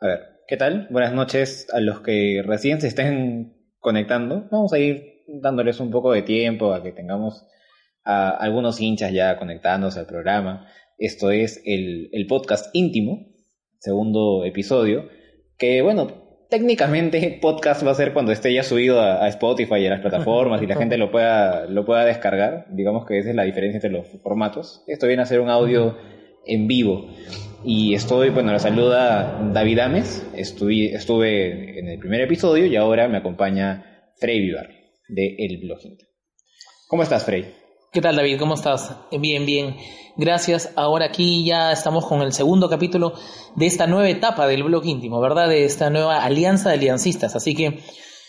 A ver, ¿qué tal? Buenas noches a los que recién se estén conectando. Vamos a ir dándoles un poco de tiempo a que tengamos a algunos hinchas ya conectándose al programa. Esto es el, el podcast íntimo, segundo episodio, que bueno, técnicamente podcast va a ser cuando esté ya subido a, a Spotify y a las plataformas y la gente lo pueda, lo pueda descargar. Digamos que esa es la diferencia entre los formatos. Esto viene a ser un audio en vivo. Y estoy, bueno, la saluda David Ames, estuve, estuve en el primer episodio y ahora me acompaña Frey Vivar de El Blogging. ¿Cómo estás, Frey? ¿Qué tal, David? ¿Cómo estás? Bien, bien. Gracias. Ahora aquí ya estamos con el segundo capítulo de esta nueva etapa del blog íntimo, ¿verdad? De esta nueva alianza de aliancistas. Así que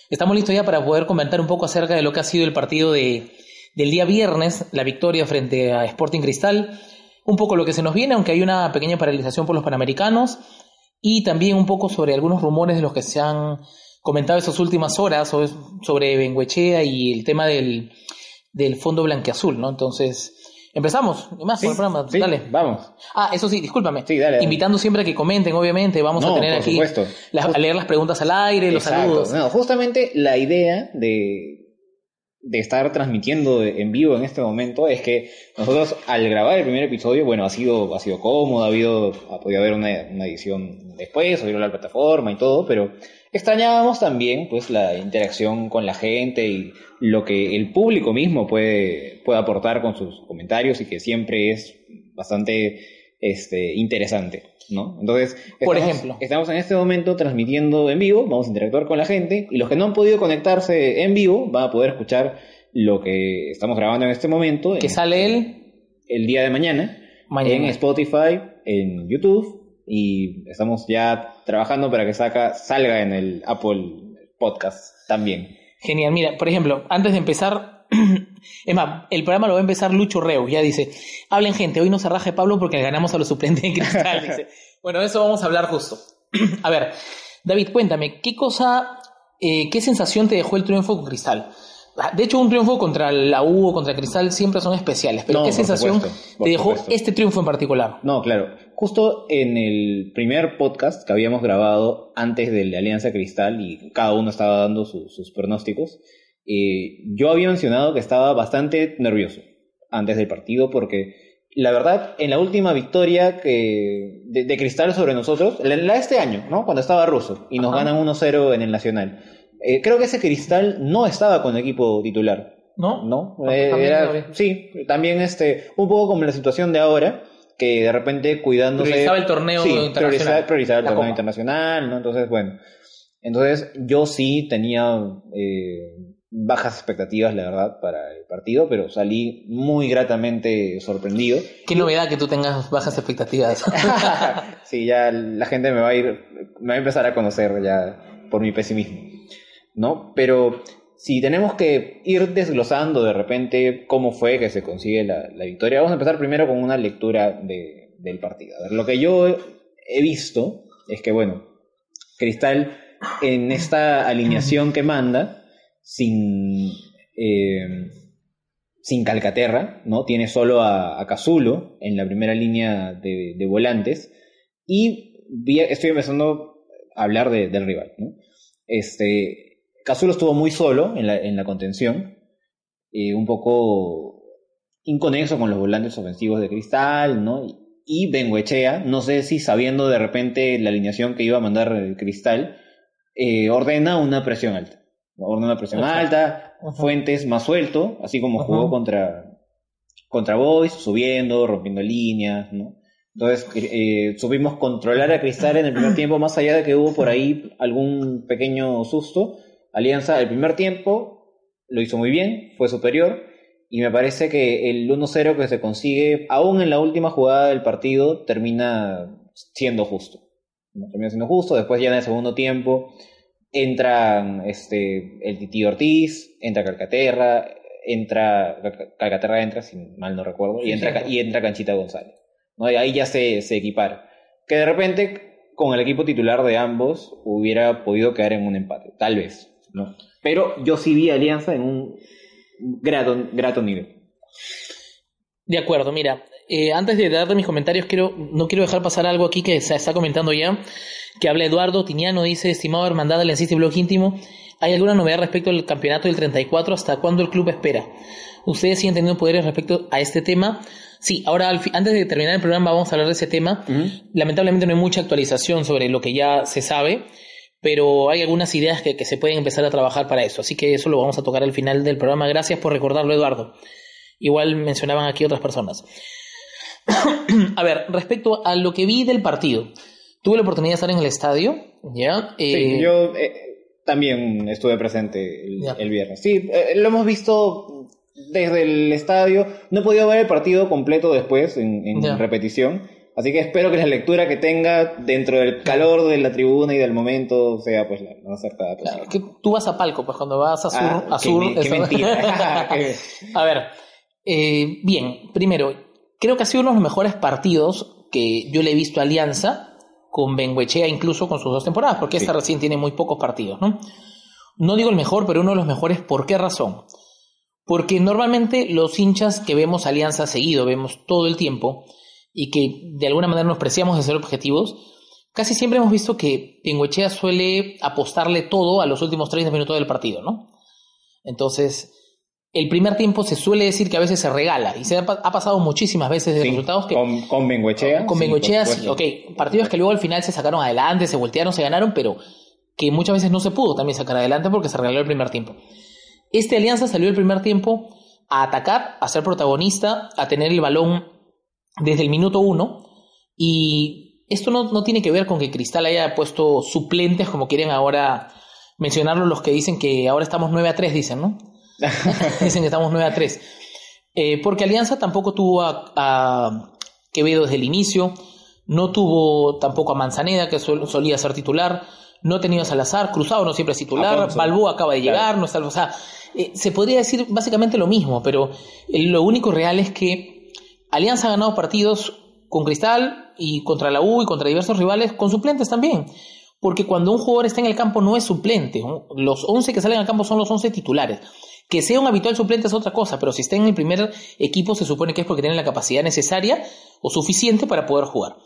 estamos listos ya para poder comentar un poco acerca de lo que ha sido el partido de, del día viernes, la victoria frente a Sporting Cristal un poco lo que se nos viene, aunque hay una pequeña paralización por los Panamericanos, y también un poco sobre algunos rumores de los que se han comentado estas últimas horas sobre Benguechea y el tema del, del fondo blanqueazul, ¿no? Entonces, empezamos, y más Sí, con el programa, sí, dale. Vamos. Ah, eso sí, discúlpame. Sí, dale, dale. Invitando siempre a que comenten, obviamente, vamos No, a tener por aquí las- a leer las preguntas al aire, los saludos. No, justamente la idea de, de estar transmitiendo en vivo en este momento es que nosotros al grabar el primer episodio, bueno, ha sido, ha sido cómodo, ha habido, ha podido haber una, edición después, subirlo a la plataforma y todo, pero extrañábamos también pues la interacción con la gente y lo que el público mismo puede, puede aportar con sus comentarios y que siempre es bastante este, interesante, ¿no? Entonces, Por estamos- ejemplo. estamos en este momento transmitiendo en vivo, vamos a interactuar con la gente y los que no han podido conectarse en vivo van a poder escuchar lo que estamos grabando en este momento Que sale él el día de mañana, mañana. en Spotify, en YouTube y estamos ya trabajando para que saca, salga en el Apple Podcast también. Genial, mira, por ejemplo, antes de empezar, es más, el programa lo va a empezar Lucho Reu, ya dice, hablen gente, hoy no se raje Pablo porque le ganamos a los suplentes en cristal, dice. Bueno, de eso vamos a hablar justo. a ver, David, cuéntame, ¿qué cosa, eh, qué sensación te dejó el triunfo con Cristal? Ah, De hecho, un triunfo contra la U o contra Cristal siempre son especiales, pero No, ¿qué sensación supuesto, te dejó supuesto. este triunfo en particular? No, claro. Justo en el primer podcast que habíamos grabado antes de la Alianza Cristal y cada uno estaba dando su- sus pronósticos, eh, yo había mencionado que estaba bastante nervioso antes del partido porque la verdad, en la última victoria que de, de Cristal sobre nosotros, la, la de este año, ¿no? Cuando estaba ruso y nos Ajá. ganan 1-0 en el Nacional. eh, creo que ese Cristal no estaba con equipo titular. ¿No? ¿no? Eh, también era- sí, también este, un poco como la situación de ahora, que de repente cuidándose... Priorizaba el torneo sí, internacional. Priorizaba, priorizaba el La torneo Copa. internacional, ¿no? Entonces, bueno. Entonces, yo sí tenía eh, bajas expectativas, la verdad, para el partido, pero salí muy gratamente sorprendido. Qué novedad que tú tengas bajas expectativas. sí, ya la gente me va a ir, me va a empezar a conocer ya por mi pesimismo, ¿no? Pero si tenemos que ir desglosando de repente cómo fue que se consigue la, la victoria, vamos a empezar primero con una lectura de- del partido. A ver, lo que yo he visto es que, bueno, Cristal en esta alineación que manda, sin, eh, sin Calcaterra, ¿no? Tiene solo a, a en la primera línea de, volantes. Y estoy empezando a hablar de- del rival, ¿no? Este, Cazulo estuvo muy solo en la, en la contención, eh, un poco inconexo con los volantes ofensivos de Cristal, ¿no? Y Benguechea, no sé si sabiendo de repente la alineación que iba a mandar el Cristal, eh, ordena una presión alta. Una presión Exacto. alta. Fuentes más suelto, así como jugó contra, contra Boys, subiendo, rompiendo líneas, ¿no? Entonces eh, supimos controlar a Cristal en el primer tiempo, más allá de que hubo por ahí algún pequeño susto. Alianza, el primer tiempo lo hizo muy bien, fue superior, y me parece que el 1-0 que se consigue, aún en la última jugada del partido, termina siendo justo. Termina siendo justo, después ya en el segundo tiempo entran este, el Titi Ortiz, entra Calcaterra, entra Cal- Calcaterra entra, si mal no recuerdo, y entra, y entra Canchita González. ¿no? Y ahí ya se, se equipara. Que de repente, con el equipo titular de ambos, hubiera podido quedar en un empate, tal vez. ¿no? Pero yo sí vi a Alianza en un grato, grato nivel. De acuerdo, mira, eh, antes de darte mis comentarios, quiero, no quiero dejar pasar algo aquí que se está comentando ya, que habla Eduardo Tiniano, dice, estimado hermandad del y blog íntimo, ¿hay alguna novedad respecto al campeonato del 34? ¿Hasta cuándo el club espera? ¿Ustedes siguen teniendo poderes respecto a este tema? Sí, ahora antes de terminar el programa vamos a hablar de ese tema. Lamentablemente no hay mucha actualización sobre lo que ya se sabe, pero hay algunas ideas que, que se pueden empezar a trabajar para eso. Así que eso lo vamos a tocar al final del programa. Gracias por recordarlo, Eduardo. Igual mencionaban aquí otras personas. a ver, respecto a lo que vi del partido, tuve la oportunidad de estar en el estadio, ¿ya? sí, eh, yo eh, también estuve presente el, viernes. Sí, eh, lo hemos visto desde el estadio. No he podido ver el partido completo después, en, repetición. Así que espero que la lectura que tenga dentro del calor de la tribuna y del momento sea pues la más acertada que tú vas a palco, pues cuando vas a sur... Ah, qué, mentira. a ver, bien, primero, creo que ha sido uno de los mejores partidos que yo le he visto a Alianza, con Benguechea incluso con sus dos temporadas, porque esta recién tiene muy pocos partidos, ¿no? No digo el mejor, pero uno de los mejores, ¿por qué razón? Porque normalmente los hinchas que vemos Alianza seguido, vemos todo el tiempo, y que de alguna manera nos preciamos de ser objetivos, casi siempre hemos visto que Benguechea suele apostarle todo a los últimos 30 minutos del partido, ¿no? Entonces, el primer tiempo se suele decir que a veces se regala y se ha, pasado muchísimas veces de resultados que con, con Bengoechea con Bengoechea sí, ok partidos que luego al final se sacaron adelante se voltearon se ganaron pero que muchas veces no se pudo también sacar adelante porque se regaló el primer tiempo. Este Alianza salió el primer tiempo a atacar a ser protagonista a tener el balón desde el minuto uno y esto no, no tiene que ver con que Cristal haya puesto suplentes como quieren ahora mencionarlo los que dicen que ahora estamos 9 a 3 dicen no Dicen que estamos 9 a 3. Eh, porque Alianza tampoco tuvo a, Quevedo desde el inicio, no tuvo tampoco a Manzaneda, que solía ser titular, no ha tenido a Salazar, Cruzado no siempre es titular, Balboa acaba de llegar, no está, o sea, eh, se podría decir básicamente lo mismo, pero eh, lo único real es que Alianza ha ganado partidos con Cristal y contra la U y contra diversos rivales con suplentes también. Porque cuando un jugador está en el campo no es suplente, los 11 que salen al campo son los 11 titulares. Que sea un habitual suplente es otra cosa, pero si está en el primer equipo se supone que es porque tiene la capacidad necesaria o suficiente para poder jugar.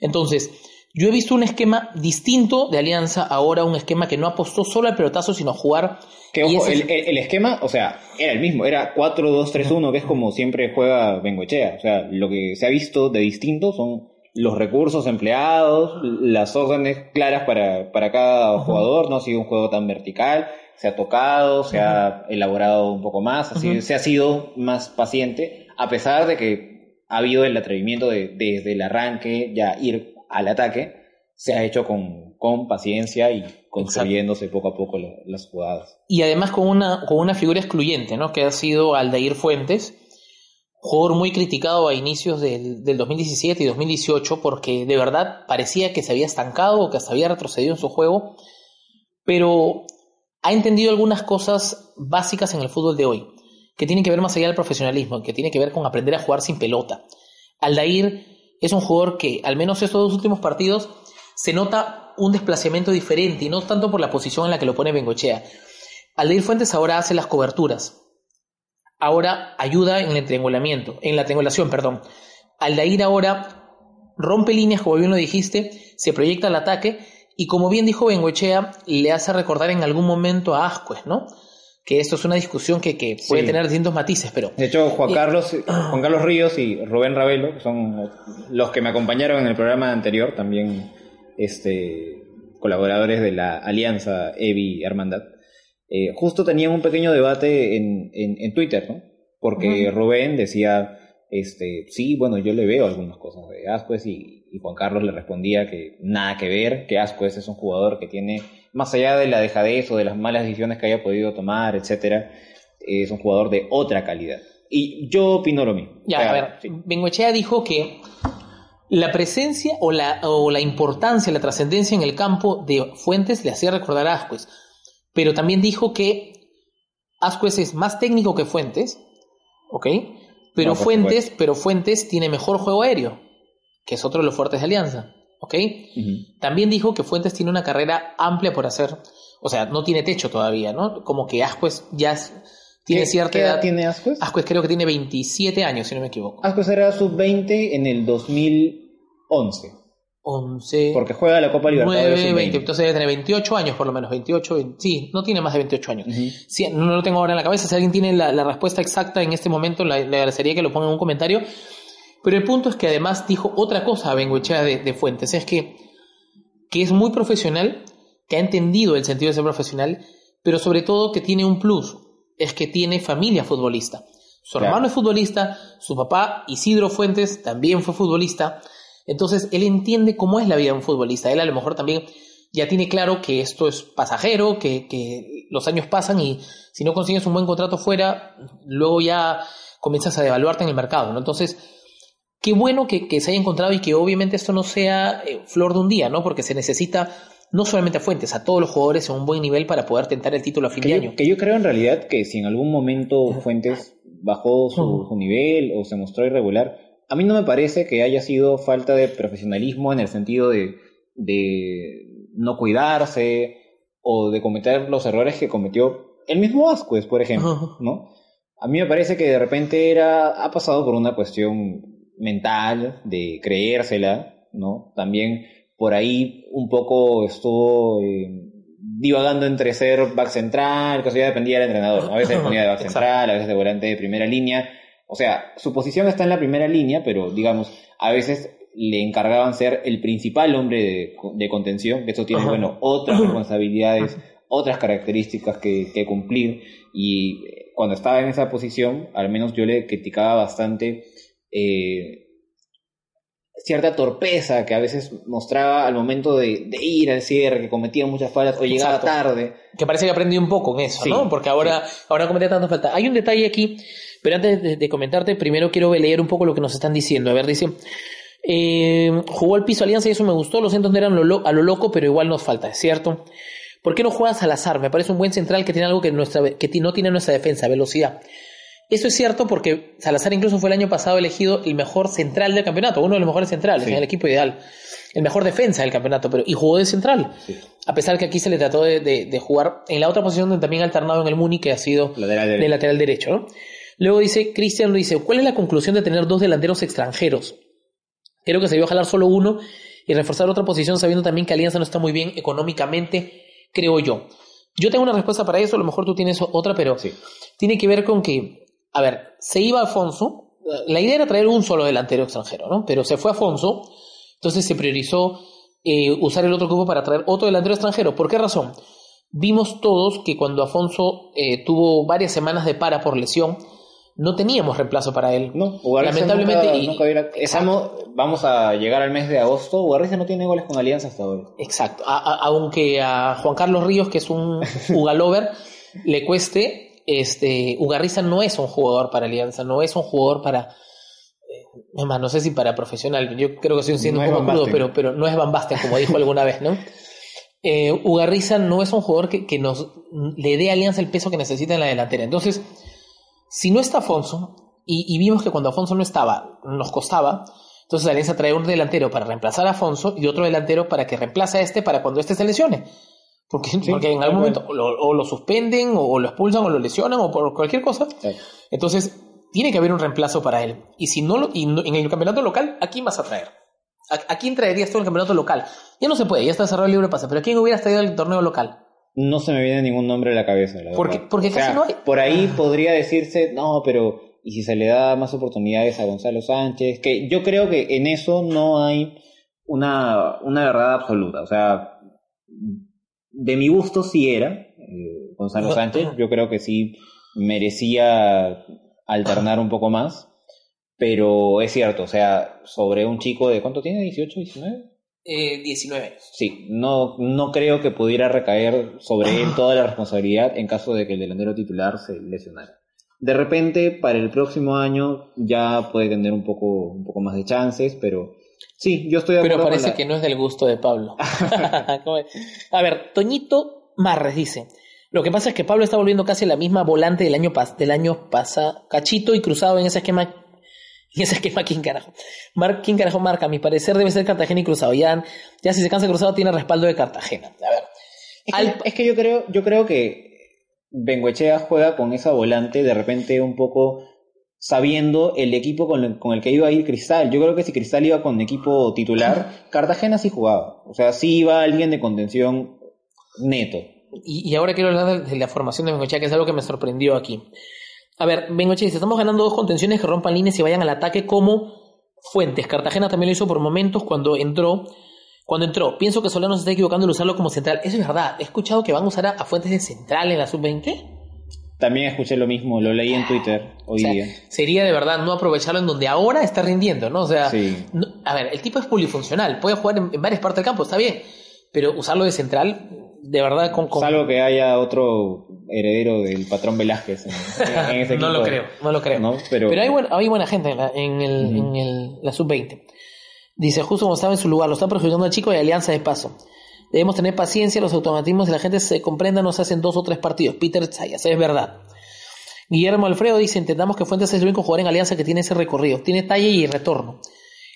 Entonces, yo he visto un esquema distinto de Alianza, ahora un esquema que no apostó solo al pelotazo, sino a jugar. Que el, esquema, o sea, era el mismo, era 4-2-3-1, que es como siempre juega Bengochea. O sea, lo que se ha visto de distinto son los recursos empleados, las órdenes claras para, para cada jugador, no ha sido un juego tan vertical se ha tocado, se ha elaborado un poco más, así, se ha sido más paciente, a pesar de que ha habido el atrevimiento de desde el arranque ya ir al ataque, se ha hecho con, con paciencia y construyéndose poco a poco las jugadas. Y además con una, con una figura excluyente, ¿no? Que ha sido Aldair Fuentes, jugador muy criticado a inicios del, del 2017 y 2018 porque de verdad parecía que se había estancado o que hasta había retrocedido en su juego, pero ha entendido algunas cosas básicas en el fútbol de hoy, que tienen que ver más allá del profesionalismo, que tiene que ver con aprender a jugar sin pelota. Aldair es un jugador que, al menos estos dos últimos partidos, se nota un desplazamiento diferente, y no tanto por la posición en la que lo pone Bengochea. Aldair Fuentes ahora hace las coberturas. Ahora ayuda en el triangulamiento, en la triangulación, perdón. Aldair ahora rompe líneas, como bien lo dijiste, se proyecta al ataque y como bien dijo Bengoechea, le hace recordar en algún momento a Ascuez, ¿no? Que esto es una discusión que, que puede tener distintos matices, pero... De hecho, Juan Carlos, Juan Carlos Ríos y Rubén Ravelo, que son los que me acompañaron en el programa anterior, también este, colaboradores de la alianza Evi Hermandad, eh, justo tenían un pequeño debate en, en, Twitter, ¿no? Porque Rubén decía, este, sí, bueno, yo le veo algunas cosas de Ascuez y, y Juan Carlos le respondía que nada que ver, que Ascuez es un jugador que tiene, más allá de la dejadez o de las malas decisiones que haya podido tomar, etcétera, es un jugador de otra calidad. Y yo opino lo mismo. Ya, a ver, Bengoechea dijo que la presencia o la, o la importancia, la trascendencia en el campo de Fuentes le hacía recordar a Ascuez, pero también dijo que Ascuez es más técnico que Fuentes, ¿ok? Pero Fuentes, pero Fuentes tiene mejor juego aéreo que es otro de los fuertes de Alianza. ¿Ok? También dijo que Fuentes tiene una carrera amplia por hacer. O sea, no tiene techo todavía, ¿no? Como que Ascuez ya Tiene ¿Qué- cierta qué edad edad. tiene Ascuez? Ascuez creo que tiene 27 años, si no me equivoco. Ascuez era sub-20 en el 2011. 11, Porque juega la Copa Libertadores 9, sub-20. 20. Entonces debe tener 28 años por lo menos. 28, 20 sí, no tiene más de 28 años. Ujú. Sí, no lo tengo ahora en la cabeza. Si alguien tiene la, la respuesta exacta en este momento, le agradecería que lo ponga en un comentario. Pero el punto es que además dijo otra cosa a Bengoechea de, de Fuentes. Es que, que es muy profesional, que ha entendido el sentido de ser profesional, pero sobre todo que tiene un plus. Es que tiene familia futbolista. Su Claro. hermano es futbolista, su papá, Isidro Fuentes, también fue futbolista. Entonces, él entiende cómo es la vida de un futbolista. Él a lo mejor también ya tiene claro que esto es pasajero, que, que los años pasan y si no consigues un buen contrato fuera, luego ya comienzas a devaluarte en el mercado, ¿no? Entonces, qué bueno que, que se haya encontrado y que obviamente esto no sea eh, flor de un día, ¿no? Porque se necesita no solamente a Fuentes, a todos los jugadores en un buen nivel para poder tentar el título a fin Que de yo, año. que yo creo en realidad que si en algún momento Fuentes bajó su, nivel o se mostró irregular, a mí no me parece que haya sido falta de profesionalismo en el sentido de, de no cuidarse o de cometer los errores que cometió el mismo Ascuez, por ejemplo. ¿no? A mí me parece que de repente era, ha pasado por una cuestión mental de creérsela, ¿no? También por ahí un poco estuvo eh, divagando entre ser back central, que eso ya dependía del entrenador. A veces ponía de back central, a veces de volante de primera línea. O sea, su posición está en la primera línea, pero digamos, a veces le encargaban ser el principal hombre de, de contención, que eso tiene, Ajá. bueno, otras responsabilidades, otras características que, que cumplir. Y eh, cuando estaba en esa posición, al menos yo le criticaba bastante eh, cierta torpeza que a veces mostraba al momento de, de ir al cierre, que cometía muchas fallas o llegaba Exacto. tarde. Que parece que aprendí un poco en eso, Sí, ¿no? Porque ahora, ahora comete tanta falta. Hay un detalle aquí, pero antes de, de comentarte, primero quiero leer un poco lo que nos están diciendo. A ver, dice, eh, jugó al piso Alianza y eso me gustó, los centros no eran lo lo- a lo loco, pero igual nos falta, ¿es cierto? ¿Por qué no juega Salazar? Me parece un buen central que tiene algo que, nuestra, que no tiene nuestra defensa, velocidad. Eso es cierto porque Salazar incluso fue el año pasado elegido el mejor central del campeonato, uno de los mejores centrales, Sí. en el equipo ideal. El mejor defensa del campeonato, pero y jugó de central. Sí. A pesar que aquí se le trató de, de- de jugar en la otra posición donde también ha alternado en el Muni, que ha sido Lateral de lateral derecho. ¿no? Luego dice, Cristian dice, ¿cuál es la conclusión de tener dos delanteros extranjeros? Creo que se debió jalar solo uno y reforzar otra posición sabiendo también que Alianza no está muy bien económicamente, creo yo. Yo tengo una respuesta para eso, a lo mejor tú tienes otra, pero Sí. tiene que ver con que, a ver, se iba Alfonso, la idea era traer un solo delantero extranjero, ¿no? Pero se fue Afonso, entonces se priorizó eh, usar el otro grupo para traer otro delantero extranjero. ¿Por qué razón? Vimos todos que cuando Afonso eh, tuvo varias semanas de para por lesión, no teníamos reemplazo para él. No, Lamentablemente, nunca, y- nunca hubiera- estamos, vamos a llegar al mes de agosto. Ugarriza no tiene goles con Alianza hasta ahora. Exacto. A- a- aunque a Juan Carlos Ríos, que es un Ugalover, le cueste, este, Ugarriza no es un jugador para Alianza, no es un jugador para. eh, Es más, no sé si para profesional. Yo creo que estoy siendo No un poco crudo, pero, pero no es Van Basten, como dijo alguna vez, ¿no? Eh, Ugarriza no es un jugador que, que nos le dé a Alianza el peso que necesita en la delantera. Entonces, si no está Afonso, y, y vimos que cuando Afonso no estaba, nos costaba, entonces Alianza trae un delantero para reemplazar a Afonso y otro delantero para que reemplace a este para cuando este se lesione. Porque, porque en algún momento o lo, o lo suspenden, o, lo expulsan, o lo lesionan, o por cualquier cosa. Entonces, tiene que haber un reemplazo para él. Y si no lo, y no- en el campeonato local, ¿a quién vas a traer? ¿A, a quién traerías tú en el campeonato local? Ya no se puede, ya está cerrado el libre pase, pero ¿a quién hubieras traído al torneo local? No se me viene ningún nombre a la cabeza, la Porque- verdad. porque O sea, casi no hay. Por ahí podría decirse, no, pero ¿y si se le da más oportunidades a Gonzalo Sánchez? Que yo creo que en eso no hay una, una verdad absoluta. O sea, de mi gusto sí era eh, Gonzalo Sánchez. Yo creo que sí merecía alternar un poco más. Pero es cierto, o sea, sobre un chico de ¿cuánto tiene? ¿18, 19? Eh, 19 años. Sí, no, no creo que pudiera recaer sobre él toda la responsabilidad en caso de que el delantero titular se lesionara. De repente, para el próximo año ya puede tener un poco, un poco más de chances, pero sí, yo estoy de Pero acuerdo parece con la- que no es del gusto de Pablo. A ver, Toñito Marres dice. Lo que pasa es que Pablo está volviendo casi la misma volante del año, pas del año pasado. Cachito y cruzado en ese esquema. En ese esquema, ¿quién carajo? Mar ¿Quién carajo marca? A mi parecer debe ser Cartagena y cruzado. Ya, ya si se cansa cruzado tiene respaldo de Cartagena. A ver. Es que, Al- es que yo creo, yo creo que Bengoechea juega con esa volante de repente un poco sabiendo el equipo con el, con el que iba a ir Cristal. Yo creo que si Cristal iba con equipo titular, Cartagena sí jugaba. O sea, sí iba alguien de contención neto. Y, y ahora quiero hablar de, la formación de Bengochea, que es algo que me sorprendió aquí. A ver, Bengochea dice, estamos ganando dos contenciones que rompan líneas y vayan al ataque como Fuentes. Cartagena también lo hizo por momentos cuando entró. Cuando entró, pienso que Solano se está equivocando en usarlo como central. Eso es verdad. He escuchado que van a usar a, a Fuentes de central en la sub-20. También escuché lo mismo, lo leí en Twitter hoy O sea, día. sería de verdad no aprovecharlo en donde ahora está rindiendo, ¿no? O sea, Sí. no- a ver, el tipo es polifuncional, puede jugar en, en varias partes del campo, está bien, pero usarlo de central, de verdad, con... con- Salvo que haya otro heredero del patrón Velázquez en, en ese equipo. no lo creo, no lo creo. ¿no? Pero, Pero hay, buen- hay buena gente en, la, en, el, en el- la sub-20. Dice, justo como estaba en su lugar, lo están perjudicando al chico y alianza de paso. Debemos tener paciencia, los automatismos de la gente se comprendan, no se hacen dos o tres partidos. Peter Zayas, es verdad. Guillermo Alfredo dice, entendamos que Fuentes es el único jugador en alianza que tiene ese recorrido. Tiene talla y retorno.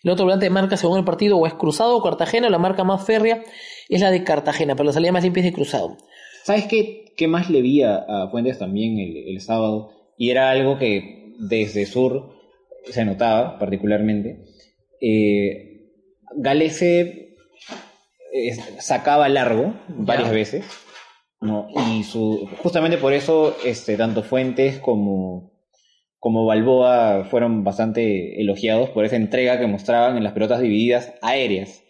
El otro volante de marca según el partido o es Cruzado o Cartagena, o la marca más férrea es la de Cartagena, pero la salida más limpia de Cruzado. ¿Sabes qué, qué más le vi a, Fuentes también el, el sábado? Y era algo que desde Sur se notaba particularmente. Eh, Galese eh, sacaba largo varias Ya. veces. ¿no? Y su, justamente por eso este, tanto Fuentes como, como Balboa fueron bastante elogiados por esa entrega que mostraban en las pelotas divididas aéreas.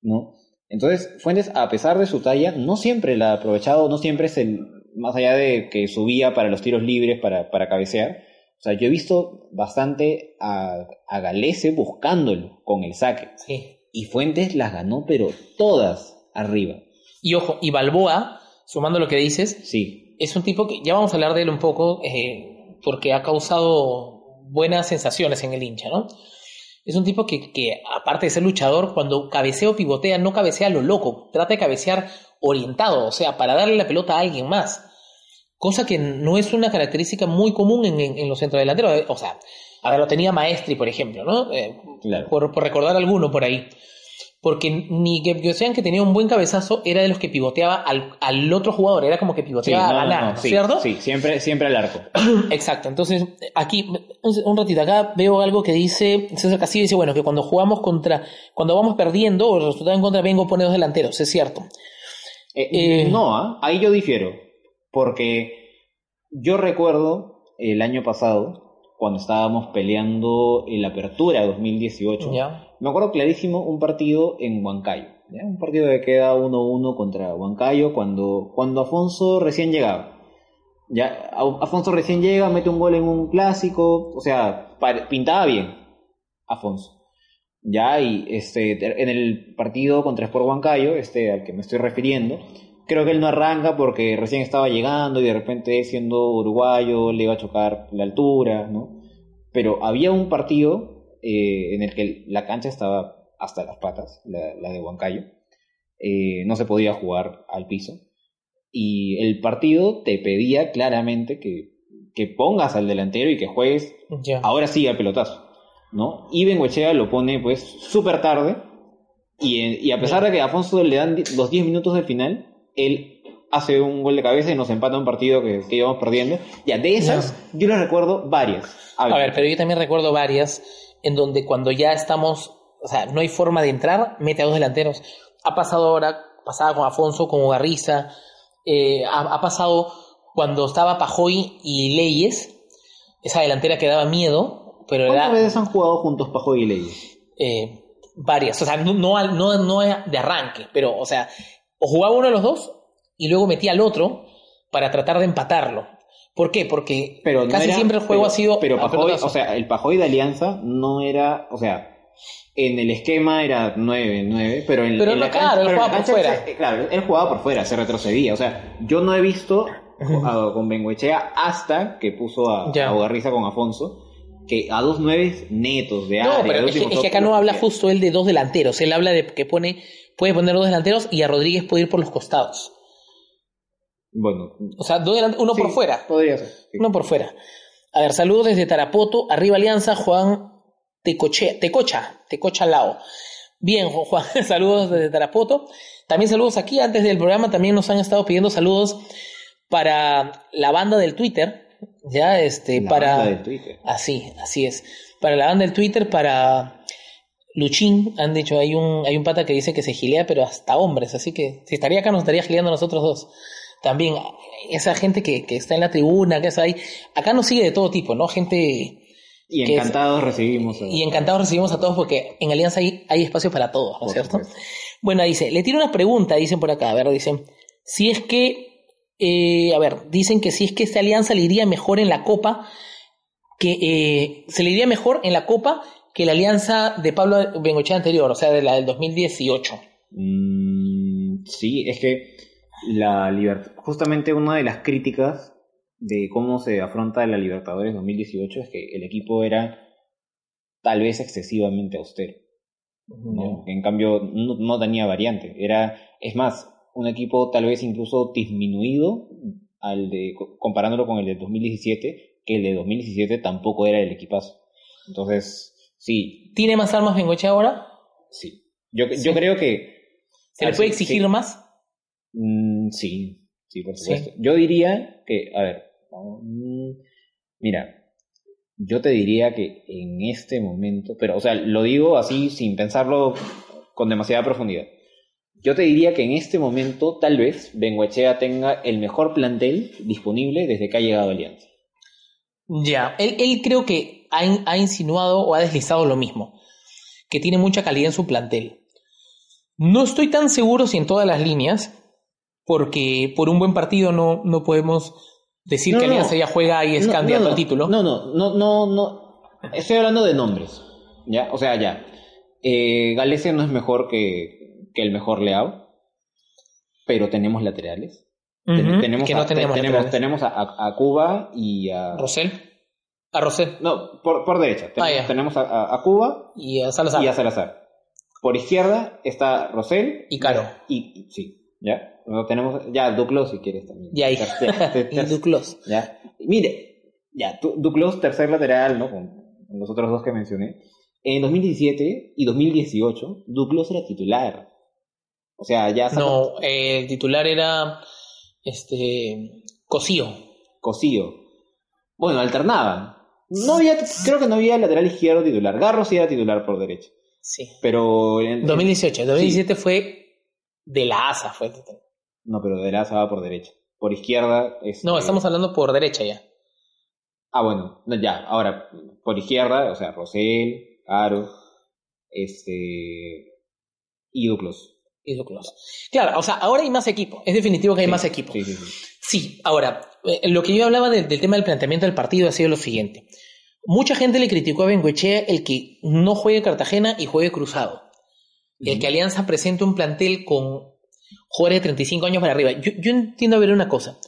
¿no? Entonces, Fuentes, a pesar de su talla, no siempre la ha aprovechado, no siempre es el, más allá de que subía para los tiros libres, para, para cabecear. O sea, yo he visto bastante a, a Galese buscándolo con el saque. Sí. Y Fuentes las ganó, pero todas arriba. Y ojo, y Balboa, sumando lo que dices, Sí. es un tipo que ya vamos a hablar de él un poco eh, porque ha causado buenas sensaciones en el hincha, ¿no? Es un tipo que, que, aparte de ser luchador, cuando cabecea o pivotea, no cabecea a lo loco, trata de cabecear orientado, o sea, para darle la pelota a alguien más. Cosa que no es una característica muy común en, en, en los centrodelanteros. O sea, a ver, lo tenía Maestri, por ejemplo, ¿no? Eh, Claro. por, por recordar alguno por ahí. Porque ni que sean que tenía un buen cabezazo, era de los que pivoteaba al, al otro jugador, era como que Sí, pivoteaba no, a ganar, no, ¿no es sí, ¿cierto? sí, siempre, siempre al arco. Exacto, entonces aquí, un, ratito acá, veo algo que dice, César Castillo dice, bueno, que cuando jugamos contra, cuando vamos perdiendo o el resultado en contra, vengo pone dos delanteros, es cierto. Eh, Eh. no, ¿ah? ahí yo difiero. Porque yo recuerdo el año pasado, cuando estábamos peleando en la apertura 2018, ¿Ya? me acuerdo clarísimo un partido en Huancayo. ¿ya? Un partido que queda 1-1 contra Huancayo cuando, cuando Afonso recién llegaba. Ya, Afonso recién llega, mete un gol en un clásico, o sea, pintaba bien Afonso. Ya, y este, en el partido contra Sport Huancayo, este al que me estoy refiriendo, creo que él no arranca porque recién estaba llegando y de repente siendo uruguayo le iba a chocar la altura, ¿no? Pero había un partido eh, en el que la cancha estaba hasta las patas, la, la de Huancayo, eh, no se podía jugar al piso. Y el partido te pedía claramente que, que pongas al delantero y que juegues ahora sí al pelotazo, ¿no? Y Bengoechea lo pone pues súper tarde y, y a pesar de que a Afonso le dan los 10 minutos del final, él hace un gol de cabeza y nos empata un partido que, que íbamos perdiendo. Ya, de esas yo les recuerdo varias. A ver, pero yo también recuerdo varias en donde cuando ya estamos, o sea, no hay forma de entrar, mete a dos delanteros. Ha pasado ahora, pasaba con Afonso, con Ugarriza, eh, ha, ha pasado cuando estaba Pajoy y Leyes, esa delantera que daba miedo, pero ¿Cuántas veces han jugado juntos Pajo y Leyes? eh, varias, o sea, no, no, no, no de arranque, pero, o sea, o jugaba uno de los dos y luego metía al otro para tratar de empatarlo. ¿Por qué? Porque Pero no casi era- siempre el juego pero- ha sido Pero Pajoy, o sea, el Pajoy de Alianza no era, o sea, en el esquema era 9-9, pero en, Pero en no, la claro, cancha, él jugaba por fuera. se- claro, él jugaba por fuera, se retrocedía. O sea, yo no he visto a- con Bengoechea hasta que puso a, Ya. a Ugarriza con Afonso, que a dos nueves netos de área. No, pero de es que, último es que acá no habla justo él de dos delanteros. Él habla de que pone, puede poner dos delanteros y a Rodríguez puede ir por los costados. Bueno, O sea, dos delan- uno sí, por fuera. Podría ser. sí. Uno por fuera. A ver, saludos desde Tarapoto. Arriba Alianza, Juan Tecoche, Tecocha, Tecocha Lao. Bien, Ju- Juan, saludos desde Tarapoto. También saludos aquí. Antes del programa también nos han estado pidiendo saludos para la banda del Twitter, ya, este, La para... banda de Twitter. Así, así es. Para la banda del Twitter, para Luchín, han dicho, hay un, hay un pata que dice que se gilea, pero hasta hombres, así que si estaría acá nos estaría gileando nosotros dos. También, esa gente que, que está en la tribuna, que está ahí, acá nos sigue de todo tipo, ¿no? Gente... Y es- encantados recibimos. a- Y encantados recibimos a todos porque en Alianza hay, hay espacio para todos, ¿no es cierto? supuesto. Bueno, dice, le tiro una pregunta, dicen por acá, a ver, dicen, si es que, eh, a ver, dicen que si es que esta alianza le iría mejor en la Copa, que eh, se le iría mejor en la Copa que la alianza de Pablo Bengochea anterior, o sea, de la del 2018. Mm, sí, es que la libertad, justamente una de las críticas de cómo se afronta la Libertadores 2018 es que el equipo era tal vez excesivamente austero. ¿no? En cambio, no, no tenía variante. Era, es más, un equipo tal vez incluso disminuido al de, comparándolo con el de 2017, que el de 2017 tampoco era el equipazo. Entonces, sí, ¿Tiene más armas Bengochea ahora? sí. Yo, Sí. yo creo que ¿Se le puede exigir sí. más? Mm, sí, sí, por Sí. supuesto. Yo diría que, a ver, mm, mira, yo te diría que en este momento, pero, o sea, lo digo así sin pensarlo con demasiada profundidad. Yo te diría que en este momento, tal vez, Benguechea tenga el mejor plantel disponible desde que ha llegado a Alianza. Ya, él, él creo que ha, in- ha insinuado o ha deslizado lo mismo, que tiene mucha calidad en su plantel. No estoy tan seguro si en todas las líneas, porque por un buen partido no, no podemos decir No, que no, Alianza ya juega y es No, candidato no, al título. No, no, no, no, no. Estoy hablando de nombres. ¿Ya? O sea, ya. Eh, Galese no es mejor que, que el mejor Leao. Pero tenemos laterales. Ten- Ujú, tenemos, que a, no tenemos tenemos, tenemos a- a Cuba y a. Rosell, a Rosell No, por, por derecha. Tenemos, Ah, tenemos a, a- Cuba y a Salazar. y a Salazar. Por izquierda está Rosell. Y Caro. Y, y- sí, ¿ya? No tenemos, ya, Duclos si quieres también. Y ahí. Ter- ter- ter- y Duclos. ¿Ya? Mire, ya, Du- Duclos, tercer lateral, ¿no? Con los otros dos que mencioné. En 2017 y 2018, Duclos era titular. O sea, ya No, eh, el titular era este Cosío. Cosío. Bueno, alternaban. No había, creo que no había lateral izquierdo titular. Garro sí era titular por derecha. Sí. Pero. en- 2018. 2017 fue de la ASA. Fue. No, pero de la va por derecha. Por izquierda. este- No, estamos hablando por derecha ya. Ah, bueno, no, ya, ahora, por izquierda, o sea, Rosell, Aro, este. y Duclos. Y Duclos. Claro, o sea, ahora hay más equipo. Es definitivo que hay Sí, más equipo. Sí, sí, sí. Sí, ahora, eh, lo que yo hablaba del, del tema del planteamiento del partido ha sido lo siguiente. Mucha gente le criticó a Bengoechea el que no juegue Cartagena y juegue Cruzado. El que Alianza presente un plantel con jugadores de 35 años para arriba. Yo, yo entiendo a ver una cosa.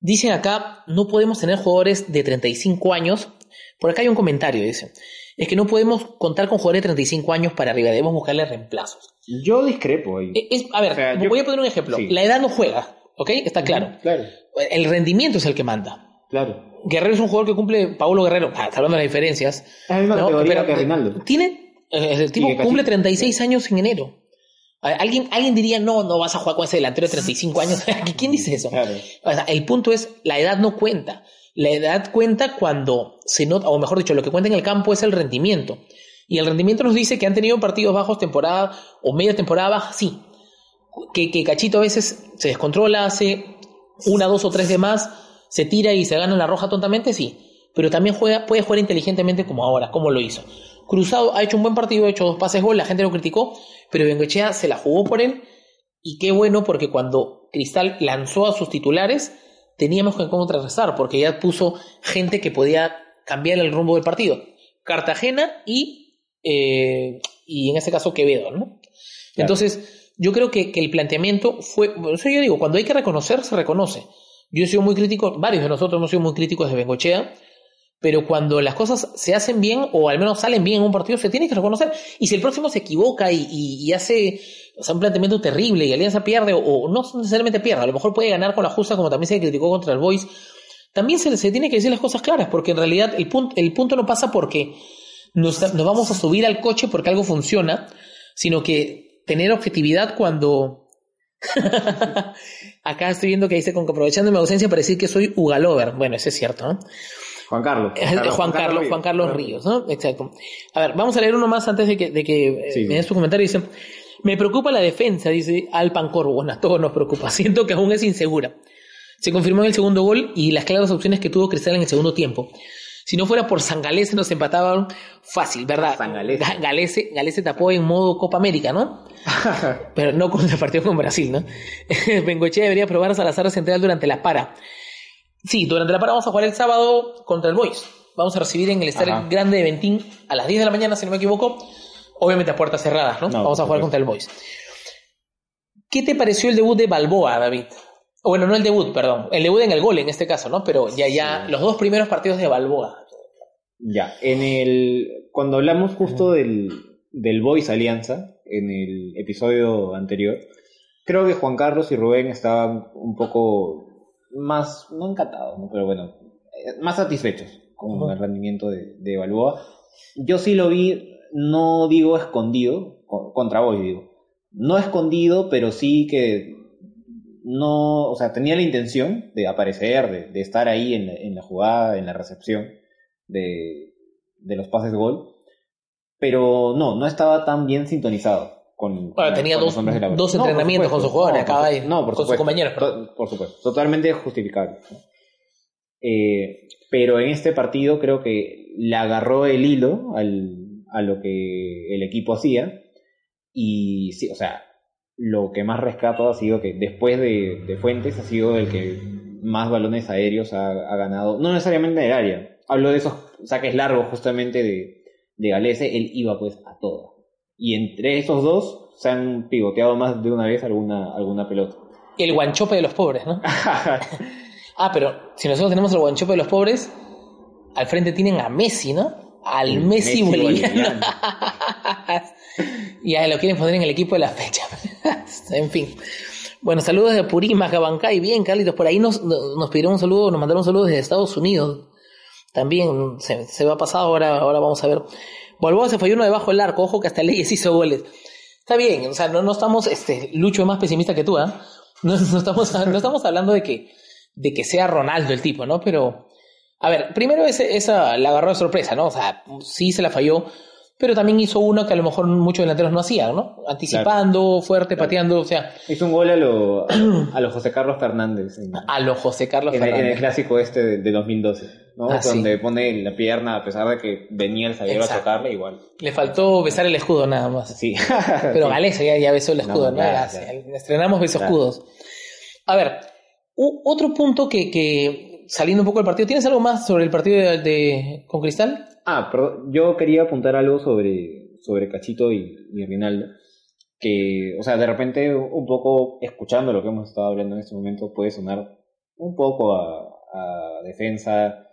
Dicen acá, no podemos tener jugadores de 35 años. Por acá hay un comentario, dice. Es que no podemos contar con jugadores de 35 años para arriba, debemos buscarle reemplazos. Yo discrepo ahí. Eh, es- a ver, O sea, yo- voy a poner un ejemplo. Sí. La edad no juega, ¿ok? Está claro. Claro, El rendimiento es el que manda. claro. Guerrero es un jugador que cumple, Paulo Guerrero, ah, hablando de las diferencias. Es misma Pero, que Rinaldo. Tiene, eh, el tipo cumple 36 años en enero. Alguien, alguien diría, no, no vas a jugar con ese delantero de 35 años. ¿Quién dice eso? Claro. O sea, el punto es, la edad no cuenta. La edad cuenta cuando se nota, o mejor dicho, lo que cuenta en el campo es el rendimiento. Y el rendimiento nos dice que han tenido partidos bajos temporada o media temporada baja, sí. Que, Cachito a veces se descontrola, hace una, dos o tres de más, se tira y se gana la roja tontamente, sí. Pero también juega, puede jugar inteligentemente como ahora, como lo hizo. Cruzado ha hecho un buen partido, ha hecho dos pases gol, la gente lo criticó, pero Bengoechea se la jugó por él. Y qué bueno porque cuando Cristal lanzó a sus titulares, teníamos que contrarrestar, porque ya puso gente que podía cambiar el rumbo del partido. Cartagena y, eh, y en este caso Quevedo, ¿no? Entonces, yo creo que, que el planteamiento fue, por eso yo digo, cuando hay que reconocer, se reconoce. Yo he sido muy crítico, varios de nosotros hemos sido muy críticos de Bengochea, pero cuando las cosas se hacen bien, o al menos salen bien en un partido, se tiene que reconocer. Y si el próximo se equivoca y, y- y hace o sea, un planteamiento terrible y Alianza pierde, o, o no necesariamente pierde, a lo mejor puede ganar con la justa, como también se criticó contra el Boys, también se, se tiene que decir las cosas claras, porque en realidad el punto, el punto no pasa porque nos, nos vamos a subir al coche porque algo funciona, sino que tener objetividad cuando... acá estoy viendo que dice, con que aprovechando mi ausencia para decir que soy Ugalover. Bueno, eso es cierto, ¿no? Juan Carlos. Juan, Carlos, Juan Carlos Ríos, ¿no? Exacto. A ver, vamos a leer uno más antes de que, de que eh, me den su comentario. Dice, me preocupa la defensa, dice Alpan Corvo. Bueno, a todos nos preocupa. Siento que aún es insegura. Se confirmó en el segundo gol y las claras opciones que tuvo Cristal en el segundo tiempo. Si no fuera por Sangalese nos empataban fácil, ¿verdad? Sangalese. Galese, Galese tapó en modo Copa América, ¿no? Pero no contra el partido con Brasil, ¿no? Bengoche debería probar a Salazar Central durante la para. Sí, durante la para vamos a jugar el sábado contra el Boys. Vamos a recibir en el Estadio Grande de Ventín a las 10 de la mañana, si no me equivoco. Obviamente a puertas cerradas, ¿no? vamos a jugar contra el Boys. ¿Qué te pareció el debut de Balboa, David? Bueno, no el debut, perdón. El debut en el gol en este caso, ¿no? Pero ya, ya, los dos primeros partidos de Balboa. Ya, en el. Cuando hablamos justo del, del Boys Alianza, en el episodio anterior, creo que Juan Carlos y Rubén estaban un poco más, no encantados, ¿no? pero bueno, eh, más satisfechos con el rendimiento de, de Balboa. Yo sí lo vi, no digo escondido, contra Boys digo. No escondido, pero sí que no, o sea, tenía la intención de aparecer, de, estar ahí en la, jugada, en la recepción de, los pases de gol, pero no, no estaba tan bien sintonizado. Con, tenía dos, dos entrenamientos con sus jugadores, acaba ahí, no, por con sus compañeros. por supuesto, totalmente justificable. Eh, pero en este partido creo que le agarró el hilo al, a lo que el equipo hacía y sí, o sea, lo que más rescato ha sido que después de, Fuentes ha sido el que más balones aéreos ha, ganado, no necesariamente en el área, hablo de esos saques largos justamente de, de Galese, él iba pues a todo. Y entre esos dos se han pivoteado más de una vez alguna, alguna pelota. El guanchope de los pobres, ¿no? ah, pero si nosotros tenemos el guanchope de los pobres, al frente tienen a Messi, ¿no? Al Messi, boliviano. ya lo quieren poner en el equipo de la fecha. en fin. Bueno, saludos de Purísima, y bien, Carlitos. Por ahí nos, nos pidieron un saludo, nos mandaron un saludo desde Estados Unidos. También se, se va a pasar, ahora, ahora vamos a ver. Volvo se falló uno debajo del arco, ojo que hasta Leyes hizo goles. Está bien, o sea, no, no estamos, este, Lucho es más pesimista que tú, ¿ah? No, estamos, no estamos hablando de que, de que sea Ronaldo el tipo, ¿no? Pero, a ver, primero ese, esa la agarró de sorpresa, ¿no? O sea, sí se la falló, pero también hizo uno que a lo mejor muchos delanteros no hacían, ¿no? Anticipando, fuerte, pateando, o sea... Hizo un gol a lo, a lo José Carlos Fernández. a lo José Carlos en, Fernández. En el clásico este de, 2012, ¿no? Ah, Donde pone la pierna a pesar de que venía el zaguero a tocarle igual. Le faltó besar el escudo nada más. Sí. pero sí. ya, besó el escudo, ¿no? Estrenamos besos escudos. A ver, otro punto que, que, saliendo un poco del partido, ¿tienes algo más sobre el partido de con Cristal? Ah, perdón, yo quería apuntar algo sobre, sobre Cachito y, y Rinaldo. Que, o sea, de repente, un poco escuchando lo que hemos estado hablando en este momento, puede sonar un poco a, defensa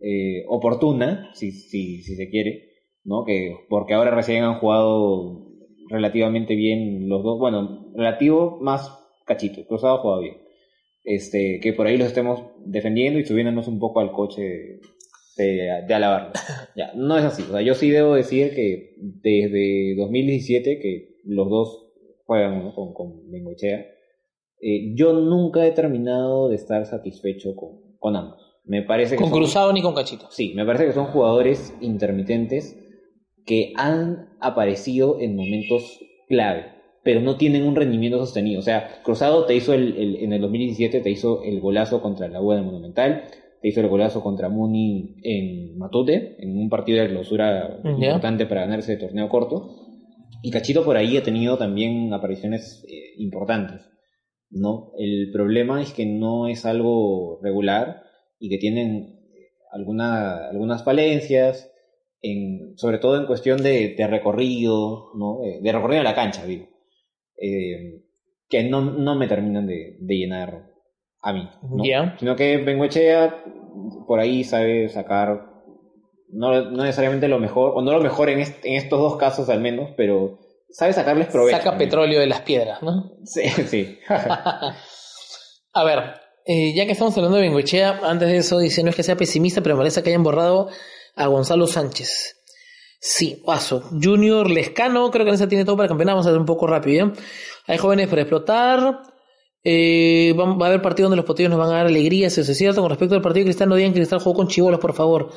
eh, oportuna, si, si, si se quiere, ¿no? Que, porque ahora recién han jugado relativamente bien los dos, bueno, relativo más Cachito, Cruzado ha jugado bien. Este, que por ahí los estemos defendiendo y subiéndonos un poco al coche de, de alabarlo. Ya, no es así. O sea, yo sí debo decir que desde 2017 que los dos juegan con, con Bengochea, eh, yo nunca he terminado de estar satisfecho con, con ambos. Me parece que con Cruzado ni con Cachito. Sí, me parece que son jugadores intermitentes que han aparecido en momentos clave, pero no tienen un rendimiento sostenido. O sea, Cruzado te hizo el, el, en el 2017 te hizo el golazo contra la U Monumental, hizo el golazo contra Muni en Matute, en un partido de clausura importante para ganarse de torneo corto. Y Cachito por ahí ha tenido también apariciones eh, importantes. ¿no? El problema es que no es algo regular y que tienen alguna, algunas falencias, en, sobre todo en cuestión de, recorrido, ¿no? de, recorrido en la cancha, digo, eh, que no, no me terminan de, de llenar a mí. ¿no? Sino que Bengoechea por ahí sabe sacar, no, no, necesariamente lo mejor, o no lo mejor en, en, estos dos casos al menos, pero sabe sacarles provecho. Saca petróleo de las piedras, ¿no? Sí, sí. a ver, eh, ya que estamos hablando de Bengoechea, antes de eso dice, no es que sea pesimista, pero me parece que hayan borrado a Gonzalo Sánchez. Sí, paso. Junior Lescano, creo que en esa tiene todo para campeonar. Vamos a hacer un poco rápido. ¿eh? Hay jóvenes para explotar. Eh, va, va a haber partido donde los potrillos nos van a dar alegrías, eso es cierto. Con respecto al partido de Cristal, no digan que Cristal jugó con chivolos, por favor.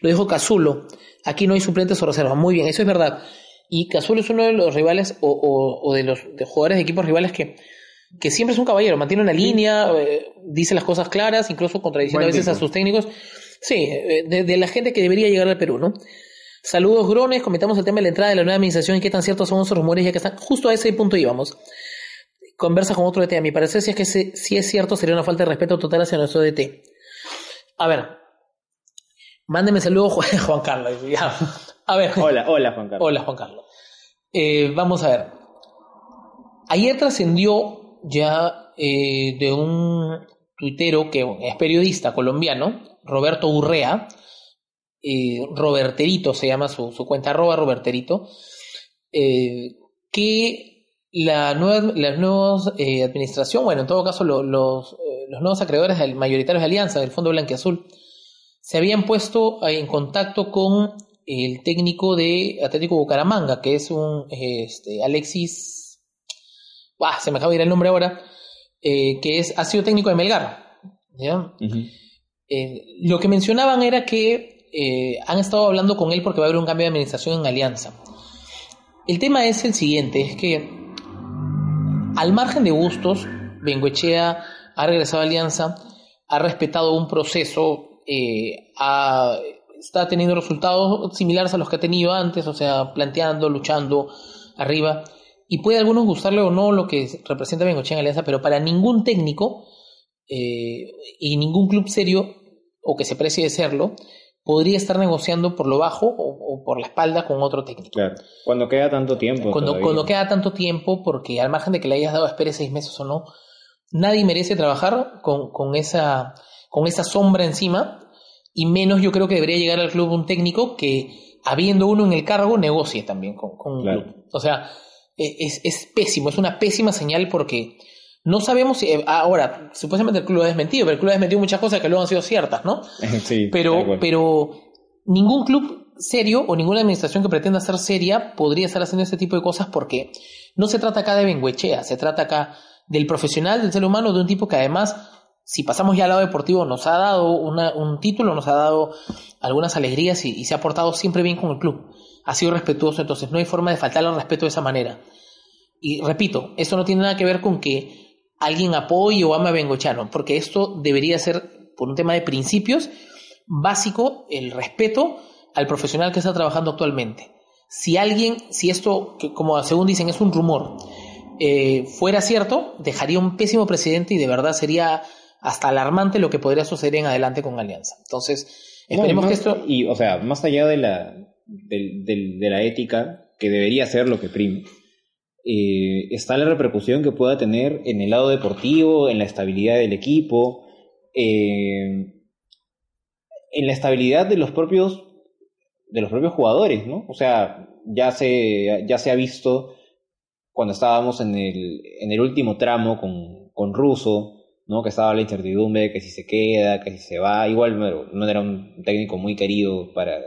Lo dijo Cazulo. Aquí no hay suplentes o reservas. Muy bien, eso es verdad. Y Cazulo es uno de los rivales o, o, o de los de jugadores de equipos rivales que, que siempre es un caballero, mantiene una línea, eh, dice las cosas claras, incluso contradiciendo Buen a veces tipo. a sus técnicos. Sí, eh, de, de la gente que debería llegar al Perú, ¿no? Saludos, Grones. Comentamos el tema de la entrada de la nueva administración y qué tan ciertos son esos rumores, ya que están justo a ese punto íbamos. Conversa con otro DT. A mi parecer, si es que se- si es cierto, sería una falta de respeto total hacia nuestro DT. A ver, mándeme saludos, Juan Carlos. A ver. Hola, hola Juan Carlos. Hola, Juan Carlos. Eh, vamos a ver. Ayer trascendió ya eh, de un tuitero que es periodista colombiano, Roberto Urrea, eh, Roberterito se llama su, su cuenta, arroba Roberterito, eh, que la nueva la nueva eh, administración, bueno, en todo caso lo- los, los nuevos acreedores del- mayoritarios de Alianza, del Fondo Blanquiazul, se habían puesto en contacto con el técnico de Atlético Bucaramanga, que es un este, Alexis, ah, se me acaba de ir el nombre ahora, eh, que es, ha sido técnico de Melgar. ¿ya? Eh, lo que mencionaban era que eh, han estado hablando con él porque va a haber un cambio de administración en Alianza. El tema es el siguiente, es que al margen de gustos, Bengoechea ha regresado a Alianza, ha respetado un proceso, eh, ha- está teniendo resultados similares a los que ha tenido antes, o sea, planteando, luchando arriba, y puede a algunos gustarle o no lo que representa Bengoechea en Alianza, pero para ningún técnico eh, y ningún club serio, o que se precie de serlo, podría estar negociando por lo bajo o, o por la espalda con otro técnico. Claro. Cuando queda tanto tiempo. Cuando, cuando queda tanto tiempo, porque al margen de que le hayas dado espere seis meses o no, nadie merece trabajar con, con, esa, con esa sombra encima, y menos yo creo que debería llegar al club un técnico que, habiendo uno en el cargo, negocie también con, con un Claro. club. O sea, e- es, es pésimo, es una pésima señal porque no sabemos si. eh, Ahora, supuestamente el club ha desmentido, pero el club ha desmentido muchas cosas que luego han sido ciertas, ¿no? sí, Pero, pero ningún club serio o ninguna administración que pretenda ser seria podría estar haciendo este tipo de cosas porque no se trata acá de Benguechea, se trata acá del profesional, del ser humano, de un tipo que además, si pasamos ya al lado deportivo, nos ha dado una- un título, nos ha dado algunas alegrías y, y se ha portado siempre bien con el club. Ha sido respetuoso, entonces no hay forma de faltarle al respeto de esa manera. Y repito, esto no tiene nada que ver con que alguien apoye o ama a Bengochano, porque esto debería ser, por un tema de principios, básico el respeto al profesional que está trabajando actualmente. Si alguien, si esto, que como según dicen, es un rumor, eh, fuera cierto, dejaría un pésimo presidente y de verdad sería hasta alarmante lo que podría suceder en adelante con Alianza. Entonces, No, esperemos que esto... Y, o sea, más allá de la, del- de la ética, que debería ser lo que prime, eh, está la repercusión que pueda tener en el lado deportivo, en la estabilidad del equipo, eh, en la estabilidad de los propios de los propios jugadores, ¿no? O sea, ya se, ya se ha visto cuando estábamos en el, en el último tramo con, con Russo, ¿no? Que estaba la incertidumbre de que si se queda, que si se va. Igual no, era un técnico muy querido para,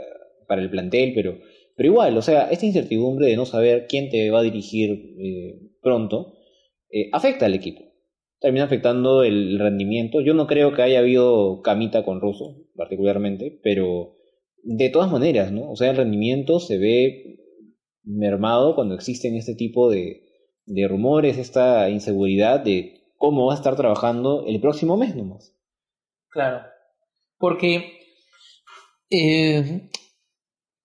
para el plantel, pero, pero igual, o sea, esta incertidumbre de no saber quién te va a dirigir eh, pronto eh, afecta al equipo. Termina afectando el rendimiento. Yo no creo que haya habido camita con Russo, particularmente, pero de todas maneras, ¿no? O sea, el rendimiento se ve mermado cuando existen este tipo de, de rumores, esta inseguridad de cómo va a estar trabajando el próximo mes nomás. Claro. Porque, eh,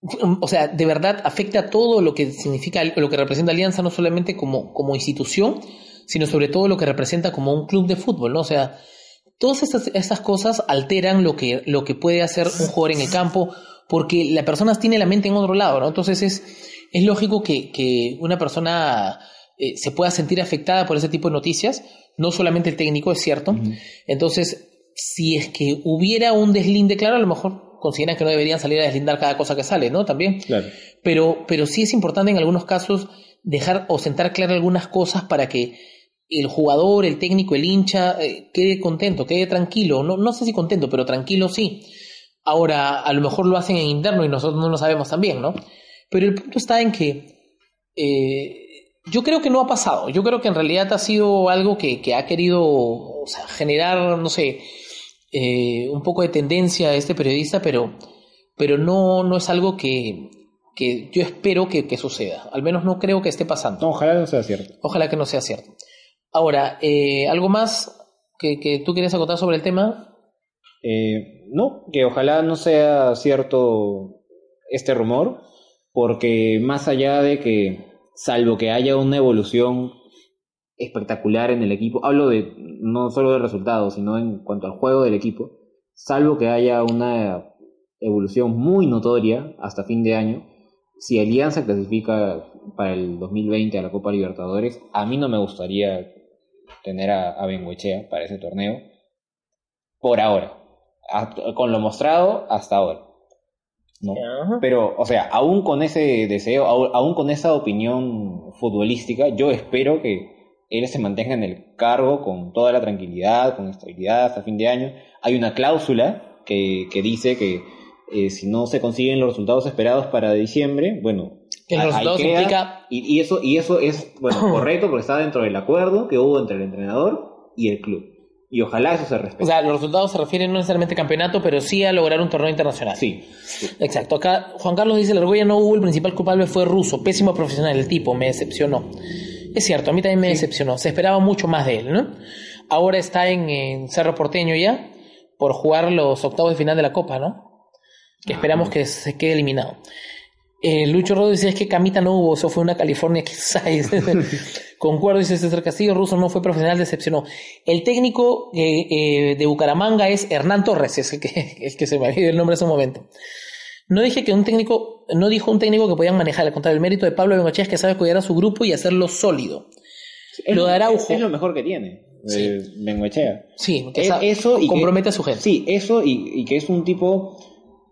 o sea, de verdad afecta todo lo que significa, lo que representa Alianza, no solamente como, como institución, sino sobre todo lo que representa como un club de fútbol, ¿no? O sea, todas estas, estas cosas alteran lo que, lo que puede hacer un jugador en el campo, porque la persona tiene la mente en otro lado, ¿no? Entonces es, es lógico que, que una persona eh, se pueda sentir afectada por ese tipo de noticias, no solamente el técnico, es cierto. Entonces, si es que hubiera un deslinde, claro, a lo mejor consideran que no deberían salir a deslindar cada cosa que sale, ¿no? También. Claro. Pero, pero sí es importante en algunos casos dejar o sentar claras algunas cosas para que el jugador, el técnico, el hincha eh, quede contento, quede tranquilo. No, no sé si contento, pero tranquilo sí. Ahora, a lo mejor lo hacen en interno y nosotros no lo sabemos también, ¿no? Pero el punto está en que eh, Yo creo que no ha pasado. Yo creo que en realidad ha sido algo que, que ha querido o sea, generar, no sé, eh, un poco de tendencia a este periodista, pero, pero no, no es algo que, que yo espero que, que, suceda. Al menos no creo que esté pasando. Ojalá no sea cierto. Ojalá que no sea cierto. Ahora, eh, ¿algo más que, que, tú quieres acotar sobre el tema? Eh, no, que ojalá no sea cierto este rumor, porque más allá de que, salvo que haya una evolución espectacular en el equipo, hablo de no solo de resultados, sino en cuanto al juego del equipo, salvo que haya una evolución muy notoria hasta fin de año, si Alianza clasifica para el 2020 a la Copa Libertadores, a mí no me gustaría tener a, a Benguechea para ese torneo, por ahora, con lo mostrado hasta ahora. ¿no? Pero, o sea, aún con ese deseo, aún con esa opinión futbolística, yo espero que él se mantenga en el cargo con toda la tranquilidad, con estabilidad hasta fin de año. Hay una cláusula que, que dice que eh, si no se consiguen los resultados esperados para diciembre, bueno, que los resultados implica... y, y, eso y eso es bueno correcto porque está dentro del acuerdo que hubo entre el entrenador y el club. Y ojalá eso se respete. O sea, los resultados se refieren no necesariamente a campeonato, pero sí a lograr un torneo internacional. Sí. Exacto. Acá Juan Carlos dice, la argolla no hubo, el principal culpable fue ruso, pésimo profesional el tipo, me decepcionó. Es cierto, a mí también me sí. decepcionó. Se esperaba mucho más de él, ¿no? Ahora está en, en, Cerro Porteño ya por jugar los octavos de final de la Copa, ¿no? Que ah, esperamos no. que se quede eliminado. Eh, Lucho Rodo dice, es que Camita no hubo, eso fue una California Size. Concuerdo, dice César Castillo, Russo no fue profesional, decepcionó. El técnico eh, eh, de Bucaramanga es Hernán Torres, es el que, el que se me olvidó el nombre en ese momento. No dije que un técnico, no dijo un técnico que podían manejar, al contrario, el mérito de Pablo Bengochea es que sabe cuidar a su grupo y hacerlo sólido. Es, lo de Araujo. Es lo mejor que tiene. Sí. Bengochea. Sí, que es, eso y compromete que, a su gente. Sí, eso y, y que es un tipo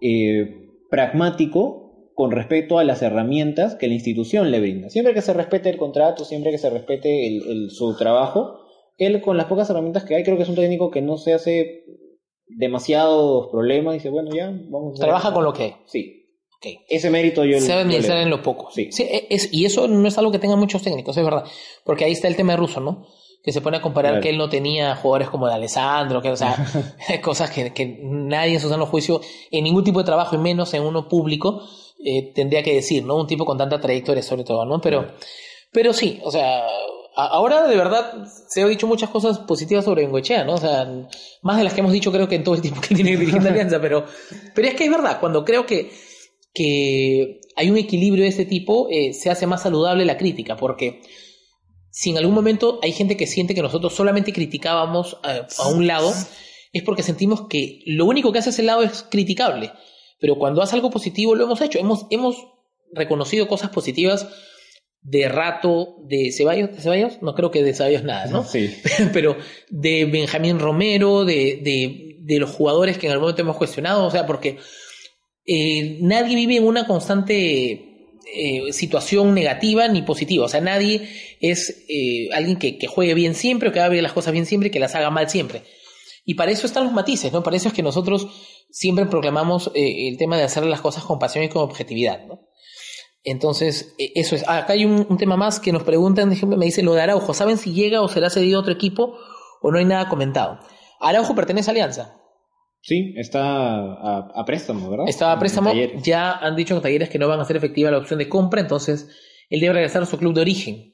eh, pragmático con respecto a las herramientas que la institución le brinda. Siempre que se respete el contrato, siempre que se respete el, el, su trabajo, él con las pocas herramientas que hay, creo que es un técnico que no se hace demasiados problemas, dice, bueno, ya, vamos a Trabaja con lo que hay. Sí. Okay. Ese mérito yo Se administrar en lo poco. Sí. sí es, y eso no es algo que tengan muchos técnicos, es verdad. Porque ahí está el tema de Russo, ¿no? que se pone a comparar claro. que él no tenía jugadores como de Alessandro, que, o sea, cosas que, que, nadie en su sano juicio, en ningún tipo de trabajo, y menos en uno público, eh, tendría que decir, ¿no? Un tipo con tanta trayectoria sobre todo, ¿no? Pero, pero sí, o sea, ahora de verdad se ha dicho muchas cosas positivas sobre Bengoechea, ¿no? O sea, más de las que hemos dicho creo que en todo el tiempo que tiene dirigiendo Alianza, pero, pero es que es verdad, cuando creo que, que hay un equilibrio de este tipo, eh, se hace más saludable la crítica, porque si en algún momento hay gente que siente que nosotros solamente criticábamos a, a, un lado, es porque sentimos que lo único que hace ese lado es criticable. Pero cuando hace algo positivo lo hemos hecho. Hemos, hemos reconocido cosas positivas de Rato, de Ceballos, ¿de Ceballos? No creo que de Ceballos nada, ¿no? Sí. Pero de Benjamín Romero, de, de, de los jugadores que en algún momento hemos cuestionado, o sea, porque eh, nadie vive en una constante eh, situación negativa ni positiva. O sea, nadie es eh, alguien que, que, juegue bien siempre o que haga las cosas bien siempre y que las haga mal siempre. Y para eso están los matices, ¿no? Para eso es que nosotros siempre proclamamos el tema de hacer las cosas con pasión y con objetividad, ¿no? Entonces, eh, eso es. Acá hay un, un, tema más que nos preguntan, ejemplo, me dice lo de Araujo. ¿Saben si llega o será cedido a otro equipo o no hay nada comentado? Araujo pertenece a Alianza. Sí, está a, a préstamo, ¿verdad? Está a préstamo. Ya han dicho en talleres que no van a hacer efectiva la opción de compra, entonces él debe regresar a su club de origen.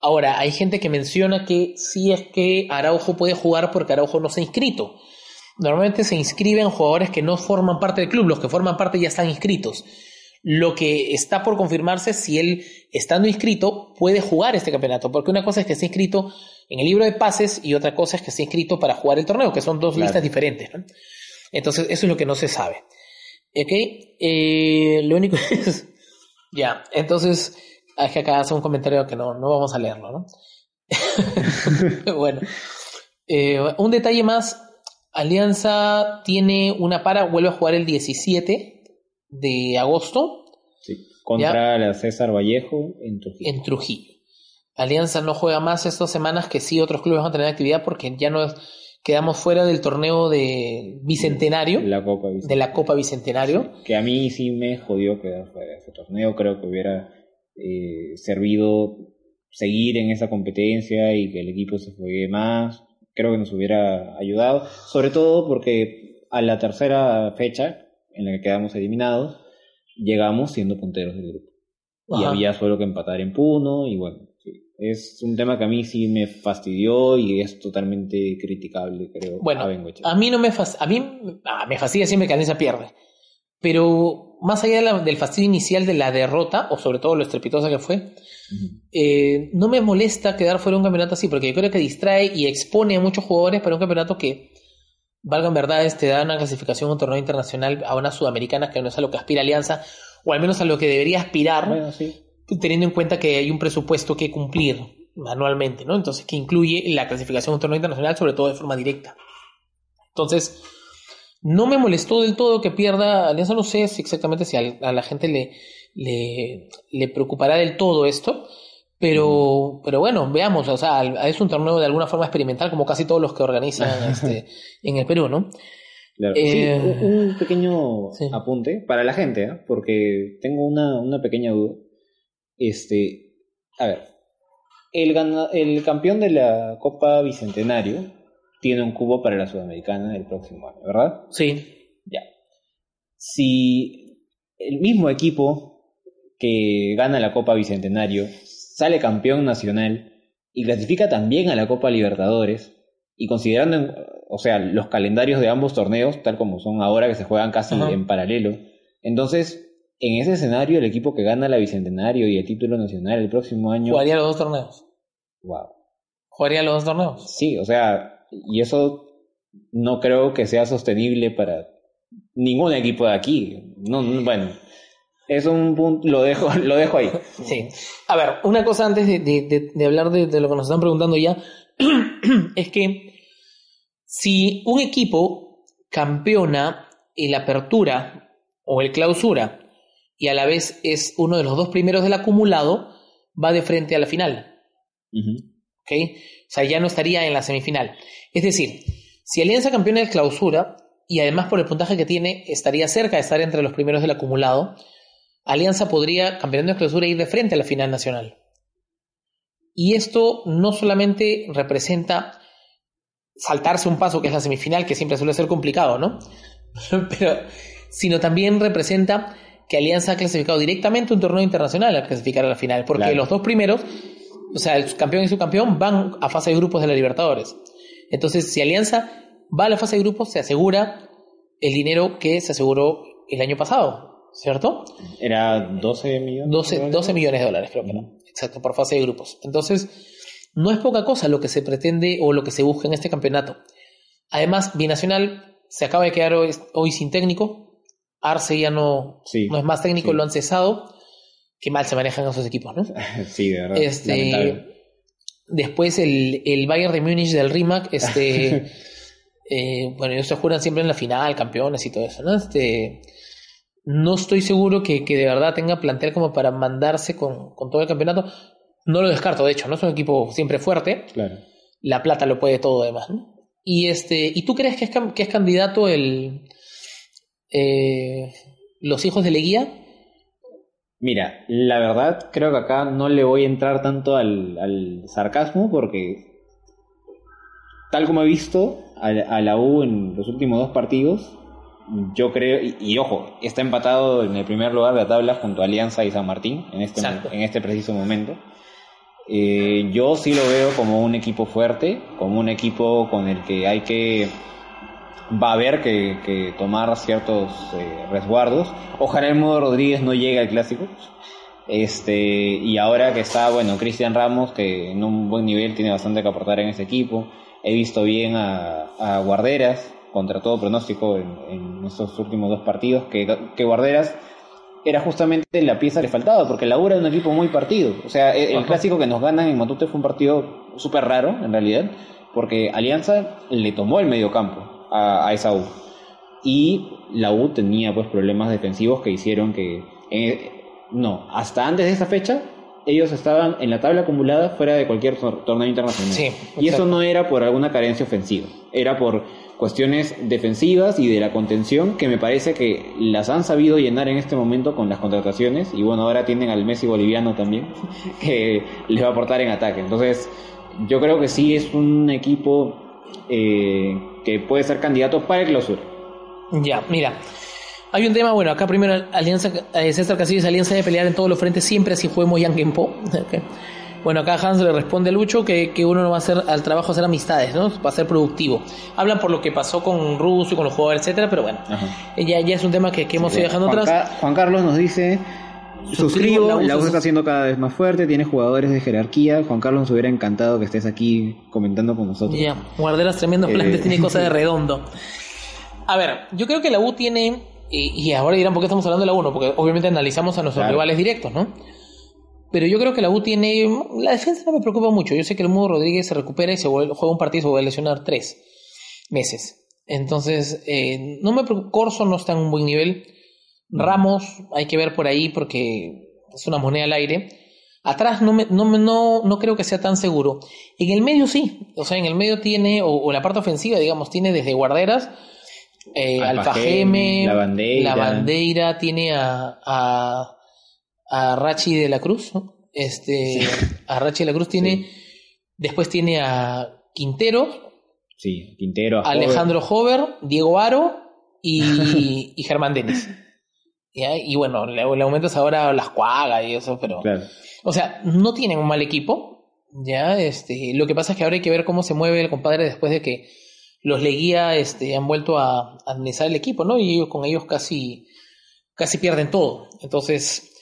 Ahora, hay gente que menciona que sí es que Araujo puede jugar porque Araujo no se ha inscrito. Normalmente se inscriben jugadores que no forman parte del club, los que forman parte ya están inscritos. Lo que está por confirmarse es si él, estando inscrito, puede jugar este campeonato, porque una cosa es que esté inscrito en el libro de pases y otra cosa es que esté inscrito para jugar el torneo, que son dos claro. listas diferentes. ¿no? Entonces, eso es lo que no se sabe. ¿Ok? Eh, lo único es... ya, entonces, es que acá hace un comentario que no, no vamos a leerlo, ¿no? bueno, eh, un detalle más. Alianza tiene una para, vuelve a jugar el 17 de agosto. Sí, contra ¿ya? la César Vallejo en Trujillo. En Trujillo. Alianza no juega más estas semanas que sí otros clubes van a tener actividad porque ya no es quedamos fuera del torneo de Bicentenario. La Copa Bicentenario. De la Copa Bicentenario. Sí, que a mí sí me jodió quedar fuera de ese torneo. Creo que hubiera eh, servido seguir en esa competencia y que el equipo se juegue más. Creo que nos hubiera ayudado, sobre todo porque a la tercera fecha en la que quedamos eliminados, llegamos siendo punteros del grupo. Y Ajá. había solo que empatar en Puno y bueno, sí. es un tema que a mí sí me fastidió y es totalmente criticable, creo. Bueno, a. A mí no me a mí ah, me fastidia siempre que Alianza pierde. Pero más allá de la- del fastidio inicial de la derrota, o sobre todo lo estrepitosa que fue, Ujú. eh, no me molesta quedar fuera de un campeonato así, porque yo creo que distrae y expone a muchos jugadores para un campeonato que, valgan verdades, te da una clasificación a un torneo internacional a una sudamericana que no es a lo que aspira Alianza, o al menos a lo que debería aspirar, Bueno, sí. teniendo en cuenta que hay un presupuesto que cumplir anualmente, ¿no? Entonces, que incluye la clasificación a un torneo internacional, sobre todo de forma directa. Entonces, no me molestó del todo que pierda Alianza, no sé si exactamente si a, la gente le, le, le preocupará del todo esto, pero, pero bueno, veamos, o sea, es un torneo de alguna forma experimental, como casi todos los que organizan este, en el Perú, ¿no? Claro. Eh, Sí, un, pequeño sí. apunte para la gente, ¿eh? porque tengo una, una pequeña duda. Este, a ver, el, el campeón de la Copa Bicentenario tiene un cubo para la Sudamericana del próximo año, ¿verdad? Sí, Ya. Si el mismo equipo que gana la Copa Bicentenario sale campeón nacional y clasifica también a la Copa Libertadores, y considerando, o sea, los calendarios de ambos torneos, tal como son ahora que se juegan casi en paralelo, entonces, en ese escenario, el equipo que gana la Bicentenario y el título nacional el próximo año, jugaría los dos torneos. wow. Jugaría los dos torneos. Sí, o sea, y eso no creo que sea sostenible para ningún equipo de aquí. No, no, bueno, es un punto, lo dejo, lo dejo ahí. Sí. A ver, una cosa antes de, de- hablar de, de lo que nos están preguntando ya, es que si un equipo campeona el apertura o el clausura y a la vez es uno de los dos primeros del acumulado, va de frente a la final. Ujú. ¿ok? O sea, ya no estaría en la semifinal. Es decir, si Alianza campeona de clausura y además por el puntaje que tiene estaría cerca de estar entre los primeros del acumulado, Alianza podría, campeonando de clausura, ir de frente a la final nacional. Y esto no solamente representa saltarse un paso que es la semifinal, que siempre suele ser complicado, ¿no? Pero, sino también representa que Alianza ha clasificado directamente un torneo internacional al clasificar a la final, porque Claro. los dos primeros, o sea, el campeón y subcampeón, van a fase de grupos de la Libertadores. Entonces, si Alianza va a la fase de grupos, se asegura el dinero que se aseguró el año pasado, ¿cierto? Era 12 millones. 12, 12 millones de dólares, creo que no. Exacto, por fase de grupos. Entonces, no es poca cosa lo que se pretende o lo que se busca en este campeonato. Además, Binacional se acaba de quedar hoy, hoy sin técnico. Arce ya no, Sí, no es más técnico, sí. lo han cesado. Qué mal se manejan esos equipos, ¿no? Sí, de verdad. lamentable. Este, después el, el Bayern de Múnich del Rimac, este, eh, bueno, ellos se juran siempre en la final, campeones y todo eso, ¿no? Este, no estoy seguro que, que de verdad tenga plantel como para mandarse con, con todo el campeonato. No lo descarto, de hecho, ¿no? Es un equipo siempre fuerte. Claro. La plata lo puede todo, además, ¿no? Y este, ¿y tú crees que es, que es candidato el eh, los hijos de Leguía? Mira, la verdad creo que acá no le voy a entrar tanto al, al sarcasmo porque tal como he visto a, a la U en los últimos dos partidos, yo creo, y, y ojo, está empatado en el primer lugar de la tabla junto a Alianza y San Martín en este, Exacto. en este preciso momento. Eh, yo sí lo veo como un equipo fuerte, como un equipo con el que hay que va a haber que, que tomar ciertos eh, resguardos. Ojalá el modo Rodríguez no llegue al clásico. Este, y ahora que está, bueno, Cristian Ramos, que en un buen nivel tiene bastante que aportar en ese equipo. He visto bien a, a Guarderas, contra todo pronóstico en, en estos últimos dos partidos, que, que Guarderas era justamente la pieza que le faltaba, porque la U era un equipo muy partido. O sea, el, el clásico que nos ganan en Matute fue un partido súper raro, en realidad, porque Alianza le tomó el medio campo a, a esa U. Y la U tenía pues problemas defensivos que hicieron que... eh, no, hasta antes de esa fecha ellos estaban en la tabla acumulada fuera de cualquier tor- torneo internacional. Sí, y eso no era por alguna carencia ofensiva, era por cuestiones defensivas y de la contención que me parece que las han sabido llenar en este momento con las contrataciones y bueno, ahora tienen al Messi boliviano también que les va a aportar en ataque. Entonces, yo creo que sí es un equipo eh, que puede ser candidato para el clausura. Ya, mira. Hay un tema, bueno, acá primero Alianza, eh, César Casillas, Alianza de pelear en todos los frentes siempre así juguemos Yang Genpo. Bueno, acá Hans le responde a Lucho que, que uno no va a hacer al trabajo hacer amistades, ¿no? Va a ser productivo. Hablan por lo que pasó con Russo y con los jugadores, etcétera, pero bueno, eh, ya, ya es un tema que, que hemos ido dejando Juan, atrás. Ca- Juan Carlos nos dice, Suscribo, la U la está haciendo cada vez más fuerte, tiene jugadores de jerarquía. Juan Carlos nos hubiera encantado que estés aquí comentando con nosotros. Ya, Guarderas tremendo Eh. plantes, tiene cosa de redondo. A ver, yo creo que la U tiene, y, y ahora dirán por qué estamos hablando de la U, ¿no? porque obviamente analizamos a nuestros Claro. rivales directos, ¿no? Pero yo creo que la U tiene, la defensa no me preocupa mucho, yo sé que el Mudo Rodríguez se recupera y se vuelve- juega un partido y se vuelve a lesionar tres meses. Entonces, eh, no me preocupa, Corso no está en un buen nivel, Ramos hay que ver por ahí porque es una moneda al aire. Atrás no, me, no, me- no, no creo que sea tan seguro. En el medio sí. O sea, en el medio tiene, o, o la parte ofensiva, digamos, tiene desde guarderas, eh, Alfa Alfajeme, Geme, La Bandeira. La Bandeira, tiene a, a, a Rachi de la Cruz, ¿no? Este, a Rachi de la Cruz tiene, después tiene a Quintero, Sí, Quintero, a Alejandro Hover, Diego Aro y, y Germán Denis. ¿Ya? Y bueno, le, le aumentas ahora las cuagas y eso, pero. Claro. O sea, no tienen un mal equipo. Ya, este. Lo que pasa es que ahora hay que ver cómo se mueve el compadre después de que los Leguía este, han vuelto a administrar el equipo, ¿no? Y ellos, con ellos casi, casi pierden todo. Entonces.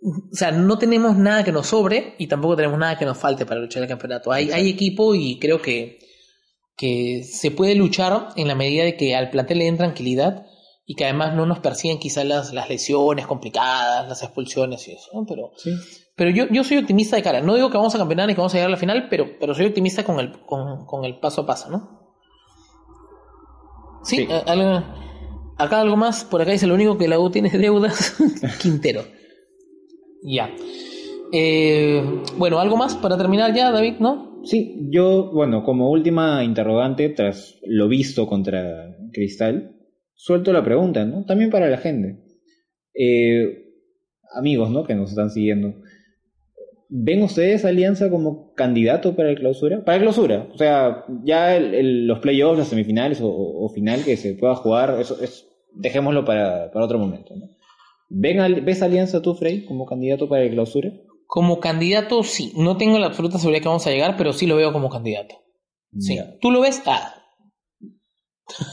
O sea, no tenemos nada que nos sobre y tampoco tenemos nada que nos falte para luchar el campeonato. Hay, hay equipo y creo que, que se puede luchar en la medida de que al plantel le den tranquilidad y que además no nos persiguen quizás las, las lesiones complicadas, las expulsiones y eso, ¿no? Pero, Sí. pero yo, yo soy optimista de cara. No digo que vamos a campeonar ni que vamos a llegar a la final, pero, pero soy optimista con el, con, con el paso a paso, ¿no? Sí, Sí. eh, algo- acá algo más. Por acá dice lo único que la U tiene es deudas. Quintero. Ya. Eh, bueno, algo más para terminar ya, David, ¿no? Sí, yo, bueno, como última interrogante, tras lo visto contra Cristal, suelto la pregunta, ¿no? También para la gente. Eh, amigos, ¿no? Que nos están siguiendo. ¿Ven ustedes a Alianza como candidato para el clausura? Para clausura. O sea, ya el- el- los playoffs, las semifinales o, o final que se pueda jugar, eso es, dejémoslo para, para otro momento, ¿no? ¿Ven al- ¿Ves a Alianza tú, Frey, como candidato para el clausura? Como candidato, sí. No tengo la absoluta seguridad que vamos a llegar, pero sí lo veo como candidato. Sí. ¿Tú lo ves? Ah,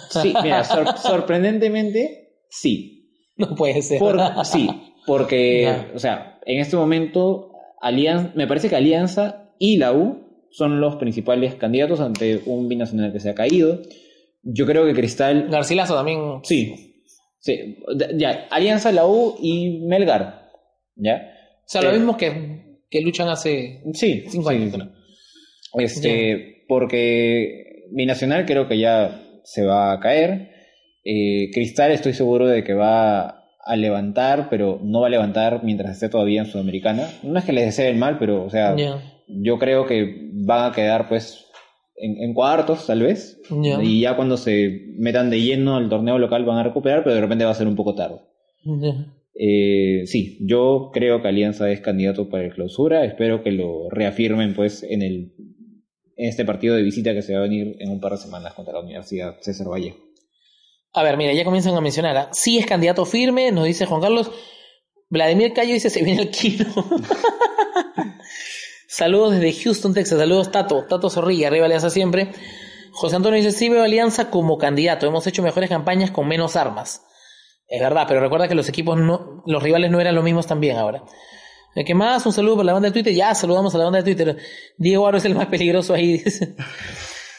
Sí, mira, sor- sorprendentemente, sí. no puede ser. Por, sí, porque, Ya. o sea, en este momento, Alianza, me parece que Alianza y la U son los principales candidatos ante un binacional que se ha caído. Yo creo que Cristal. Garcilaso también. Sí, sí, ya, Alianza, la U y Melgar. ¿Ya? O sea, lo Eh, mismo que, que luchan hace Sí, cinco sí, años. ¿no? Este, porque Binacional creo que ya se va a caer. Eh, Cristal estoy seguro de que va a levantar, pero no va a levantar mientras esté todavía en Sudamericana. No es que les desee el mal, pero o sea, yo creo que van a quedar pues en, en cuartos tal vez. Y ya cuando se metan de lleno al torneo local van a recuperar, pero de repente va a ser un poco tarde. Eh, sí, yo creo que Alianza es candidato para el clausura. Espero que lo reafirmen pues en el en este partido de visita que se va a venir en un par de semanas contra la Universidad César Valle. A ver, mira, ya comienzan a mencionar. ¿ah? Sí es candidato firme, nos dice Juan Carlos. Vladimir Cayo dice se viene el kilo. Saludos desde Houston, Texas. Saludos, Tato. Tato Zorrilla, arriba Alianza siempre. José Antonio dice, sí veo Alianza como candidato. Hemos hecho mejores campañas con menos armas. Es verdad, pero recuerda que los equipos no, los rivales no eran los mismos también ahora. Eh, ¿Qué más? Un saludo para la banda de Twitter. Ya, saludamos a la banda de Twitter. Diego Aro es el más peligroso ahí, dice.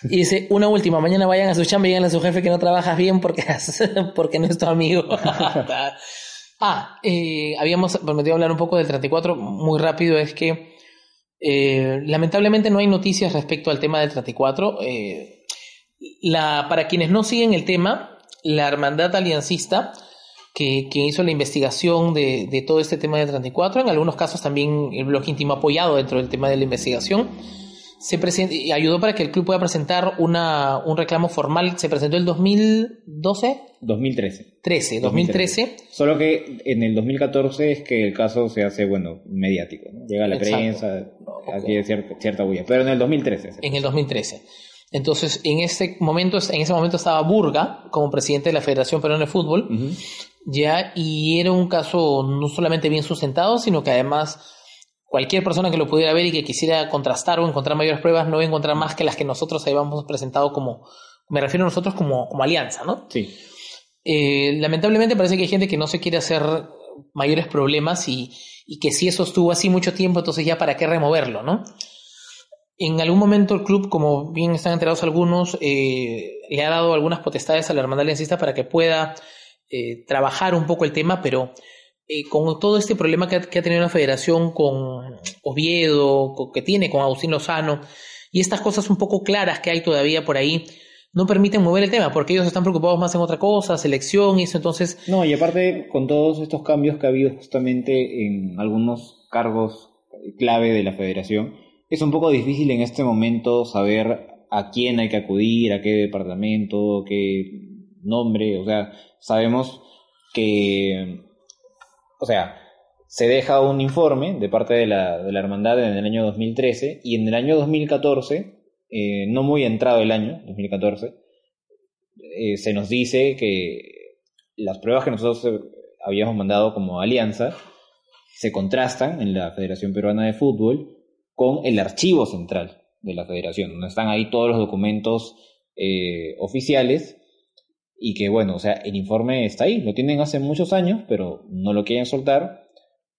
Y dice, una última, mañana vayan a su chamba y díganle a su jefe que no trabajas bien porque, porque no es tu amigo. ah, eh, habíamos prometido hablar un poco del 34, muy rápido, es que eh, lamentablemente no hay noticias respecto al tema del 34. Eh, la, para quienes no siguen el tema, la hermandad aliancista que, que hizo la investigación de, de, todo este tema de 34. En algunos casos también el blog íntimo apoyado dentro del tema de la investigación. Se y ayudó para que el club pueda presentar una, un reclamo formal. Se presentó el 2012. 2013. 13, 2013. Solo que en el 2014 es que el caso se hace, bueno, mediático. Llega a la prensa, aquí hay cierta, cierta bulla. Pero en el 2013. En el 2013. Entonces, en ese momento, en ese momento estaba Burga como presidente de la Federación Peruana de Fútbol, ya, y era un caso no solamente bien sustentado, sino que además cualquier persona que lo pudiera ver y que quisiera contrastar o encontrar mayores pruebas no iba a encontrar más que las que nosotros habíamos presentado como, me refiero a nosotros como, como alianza, ¿no? Sí. Eh, lamentablemente parece que hay gente que no se quiere hacer mayores problemas y, que si eso estuvo así mucho tiempo, entonces ya para qué removerlo, ¿no? En algún momento el club, como bien están enterados algunos, eh, le ha dado algunas potestades a la hermandad aliancista para que pueda eh, trabajar un poco el tema, pero con todo este problema que ha, tenido la federación con Oviedo, que tiene con Agustín Lozano, y estas cosas un poco claras que hay todavía por ahí, no permiten mover el tema, porque ellos están preocupados más en otra cosa, selección y eso, entonces... No, y aparte con todos estos cambios que ha habido justamente en algunos cargos clave de la federación, es un poco difícil en este momento saber a quién hay que acudir, a qué departamento, qué nombre, o sea, sabemos que, o sea, se deja un informe de parte de la, de la hermandad en el año 2013 y en el año 2014, eh, no muy entrado el año, 2014, eh, se nos dice que las pruebas que nosotros habíamos mandado como alianza se contrastan en la Federación Peruana de Fútbol con el archivo central de la federación, donde están ahí todos los documentos eh, oficiales y que bueno, o sea, el informe está ahí, lo tienen hace muchos años, pero no lo quieren soltar.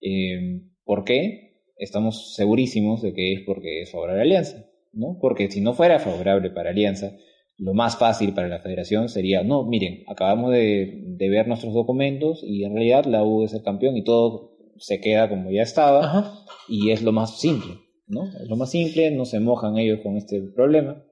Eh, ¿Por qué? Estamos segurísimos de que es porque es favorable a Alianza, ¿no? Porque si no fuera favorable para Alianza, lo más fácil para la federación sería, no, miren, acabamos de, de ver nuestros documentos y en realidad la U es el campeón y todo se queda como ya estaba y es lo más simple. ¿no? Es lo más simple, no se mojan ellos con este problema.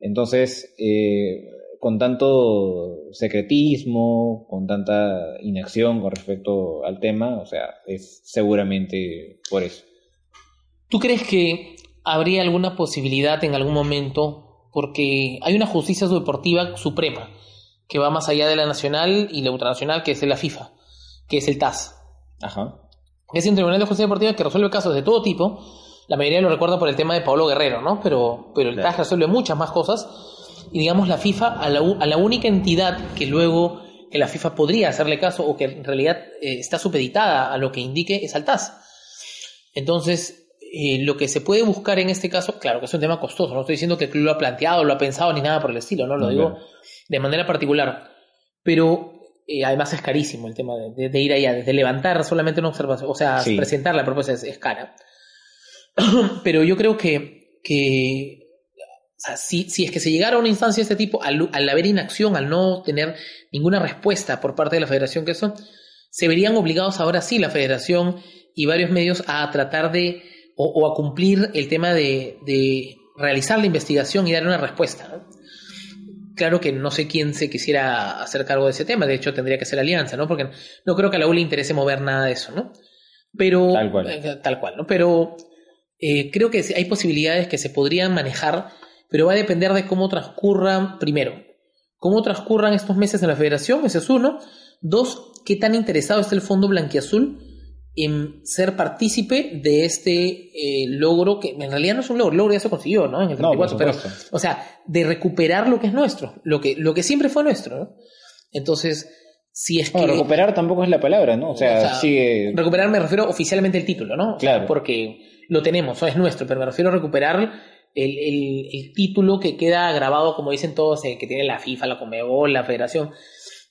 Entonces, eh, con tanto secretismo, con tanta inacción con respecto al tema, o sea, es seguramente por eso. ¿Tú crees que habría alguna posibilidad en algún momento, porque hay una justicia deportiva suprema, que va más allá de la nacional y la ultranacional, que es la FIFA, que es el TAS? Ajá. Es un tribunal de justicia deportiva que resuelve casos de todo tipo, la mayoría lo recuerda por el tema de Pablo Guerrero, ¿no? Pero, pero el TAS resuelve muchas más cosas. Y digamos, la FIFA, a la, a la única entidad que luego que la FIFA podría hacerle caso o que en realidad eh, está supeditada a lo que indique es al TAS. Entonces, eh, lo que se puede buscar en este caso, claro que es un tema costoso, no estoy diciendo que el club lo ha planteado, lo ha pensado ni nada por el estilo, no lo digo de manera particular, pero eh, además es carísimo el tema de, ir allá, desde levantar solamente una observación, o sea, presentar la propuesta es cara. pero yo creo que, que si, si, es que se llegara a una instancia de este tipo, al, al, haber inacción, al no tener ninguna respuesta por parte de la federación que eso, se verían obligados ahora sí la federación y varios medios a tratar de o, a cumplir el tema de, de, realizar la investigación y dar una respuesta. Claro que no sé quién se quisiera hacer cargo de ese tema, de hecho tendría que ser alianza, ¿no? Porque no creo que a la U le interese mover nada de eso, ¿no? Pero tal cual, eh, tal cual ¿no? Pero eh, creo que hay posibilidades que se podrían manejar, pero va a depender de cómo transcurran, primero, cómo transcurran estos meses en la federación, ese es uno. Dos, qué tan interesado está el Fondo Blanquiazul en ser partícipe de este eh, logro, que en realidad no es un logro, el logro ya se consiguió, ¿no? En el 34, pero, o sea, de recuperar lo que es nuestro, lo que, lo que siempre fue nuestro, ¿no? Entonces, si es que... recuperar tampoco es la palabra, ¿no? O sea, sigue... Recuperar me refiero oficialmente el título, ¿no? Claro. Porque lo tenemos, es nuestro, pero me refiero a recuperar el, el, título que queda grabado, como dicen todos, eh, que tiene la FIFA, la Comebol, la Federación.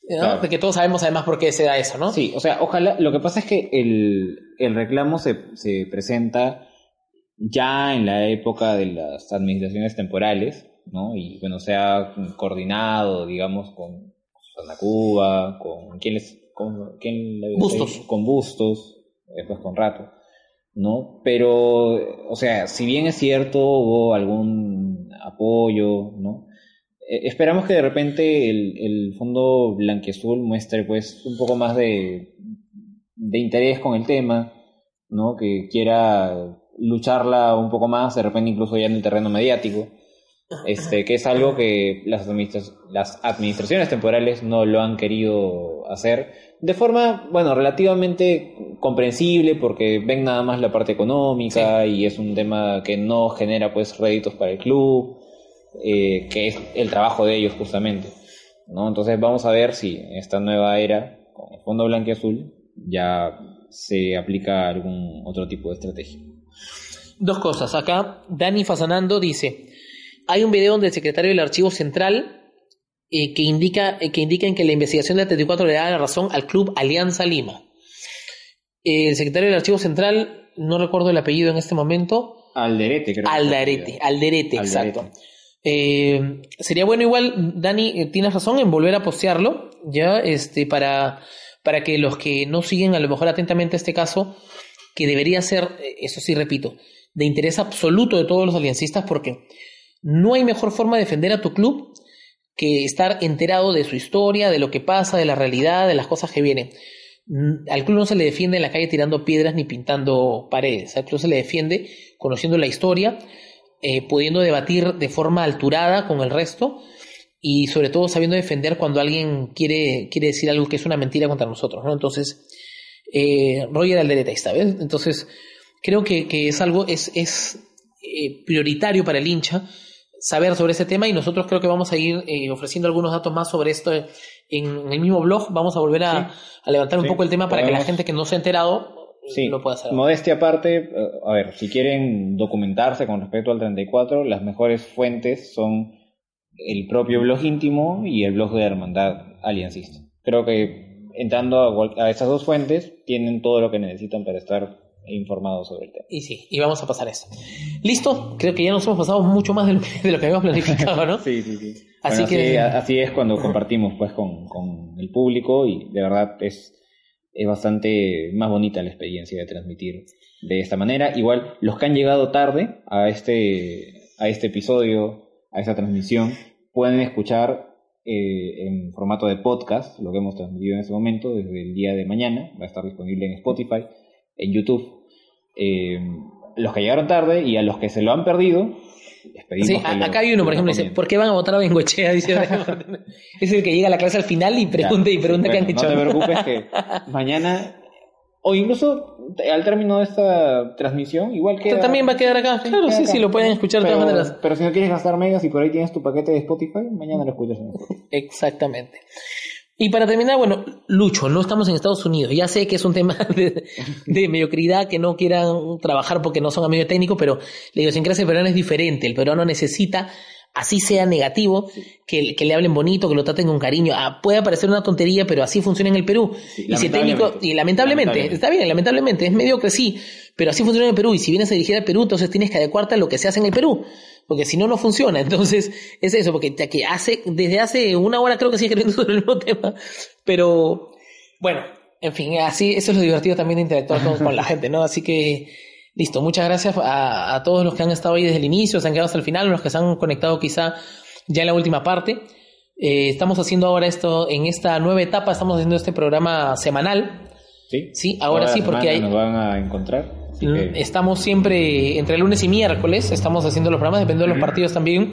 ¿No? Que todos sabemos además por qué se da eso, ¿no? Sí, o sea, ojalá. Lo que pasa es que el, el reclamo se, se presenta ya en la época de las administraciones temporales, ¿no? Y bueno, se ha coordinado, digamos, con Santa Cuba, con quién les, con, quién Bustos. Con Bustos, después con Rato. ¿no? Pero, o sea, si bien es cierto, hubo algún apoyo, ¿no? Eh, esperamos que de repente el, el fondo blanquiazul muestre pues un poco más de, de interés con el tema, ¿no? Que quiera lucharla un poco más, de repente incluso ya en el terreno mediático. Este, que es algo que las, las administraciones temporales no lo han querido hacer de forma, bueno, relativamente comprensible porque ven nada más la parte económica y es un tema que no genera pues réditos para el club, eh, que es el trabajo de ellos justamente, ¿no? Entonces vamos a ver si en esta nueva era, con el fondo blanco y azul, ya se aplica algún otro tipo de estrategia. Dos cosas. Acá Dani Fasanando dice, hay un video donde el secretario del Archivo Central eh, que indica eh, que indican que la investigación de 34 le da la razón al club Alianza Lima. el secretario del Archivo Central, no recuerdo el apellido en este momento. Alderete, creo. Alderete, Alderete, exacto. Eh, sería bueno igual, Dani, tienes razón en volver a postearlo, ya, este, para, para que los que no siguen a lo mejor atentamente este caso, que debería ser, eso sí repito, de interés absoluto de todos los aliancistas, porque no hay mejor forma de defender a tu club que estar enterado de su historia, de lo que pasa, de la realidad, de las cosas que vienen. Mm, al club no se le defiende en la calle tirando piedras ni pintando paredes. Al club se le defiende conociendo la historia, eh, pudiendo debatir de forma alturada con el resto y sobre todo sabiendo defender cuando alguien quiere, quiere decir algo que es una mentira contra nosotros. ¿no? Entonces, eh, Roger Aldereta, ¿ves? Entonces, creo que, es algo, es, es eh, prioritario para el hincha saber sobre ese tema y nosotros creo que vamos a ir eh, ofreciendo algunos datos más sobre esto en, el mismo blog. Vamos a volver a, levantar un poco el tema para que la gente que no se ha enterado eh, lo pueda saber. Modestia aparte, eh, a ver, si quieren documentarse con respecto al 34, las mejores fuentes son el propio blog íntimo y el blog de Hermandad Aliancista. Creo que entrando a, a esas dos fuentes tienen todo lo que necesitan para estar informado sobre el tema. Y sí, y vamos a pasar eso. ¿Listo? Creo que ya nos hemos pasado mucho más de lo que, de lo que habíamos planificado, ¿no? sí, sí, sí. Así, que... así, es cuando compartimos pues con, con, el público y de verdad es, es bastante más bonita la experiencia de transmitir de esta manera. Igual los que han llegado tarde a este, a este episodio, a esta transmisión, pueden escuchar eh, en formato de podcast lo que hemos transmitido en ese momento desde el día de mañana. Va a estar disponible en Spotify, en YouTube eh, los que llegaron tarde y a los que se lo han perdido, sí, acá hay uno, por ejemplo, dice, ¿por qué van a votar a Bengochea? Dice, es el que llega a la clase al final y pregunta y pregunta qué han hecho. No te preocupes que mañana o incluso al término de esta transmisión, igual que. También va a quedar acá. claro, sí, sí, lo pueden escuchar de todas maneras. Pero si no quieres gastar megas y por ahí tienes tu paquete de Spotify, mañana lo escuchas en Spotify. Exactamente. Y para terminar, bueno, Lucho, no estamos en Estados Unidos. Ya sé que es un tema de, mediocridad, que no quieran trabajar porque no son amigos técnicos, pero la idiosincrasia peruana es diferente. El peruano necesita, así sea negativo, que, le hablen bonito, que lo traten con cariño. Ah, puede parecer una tontería, pero así funciona en el Perú. y si técnico, y lamentablemente, está bien, lamentablemente, es mediocre, sí, pero así funciona en el Perú. Y si vienes a dirigir al Perú, entonces tienes que adecuarte a lo que se hace en el Perú porque si no, no funciona. Entonces, es eso, porque que hace, desde hace una hora creo que sigue escribiendo sobre el mismo tema, pero bueno, en fin, así, eso es lo divertido también de interactuar con, la gente, ¿no? Así que, listo, muchas gracias a, todos los que han estado ahí desde el inicio, se han quedado hasta el final, los que se han conectado quizá ya en la última parte. Eh, estamos haciendo ahora esto, en esta nueva etapa, estamos haciendo este programa semanal. Sí, sí ahora sí, porque hay... Nos van a encontrar. Estamos siempre entre lunes y miércoles, estamos haciendo los programas, depende de los partidos también.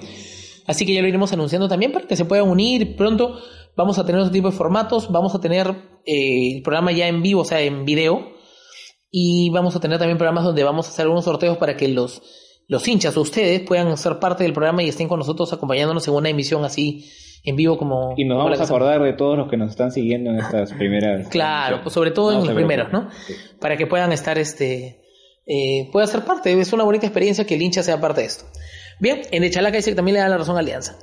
Así que ya lo iremos anunciando también para que se puedan unir. Pronto vamos a tener otro tipo de formatos, vamos a tener eh, el programa ya en vivo, o sea, en video. Y vamos a tener también programas donde vamos a hacer algunos sorteos para que los, los hinchas o ustedes puedan ser parte del programa y estén con nosotros acompañándonos en una emisión así en vivo como... Y nos vamos a acordar de todos los que nos están siguiendo en estas primeras... Claro, pues sobre todo en los primeros, ¿no? Para que puedan estar este eh, pueda ser parte. Es una bonita experiencia que el hincha sea parte de esto. Bien, en Echalaca dice que también le da la razón a Alianza.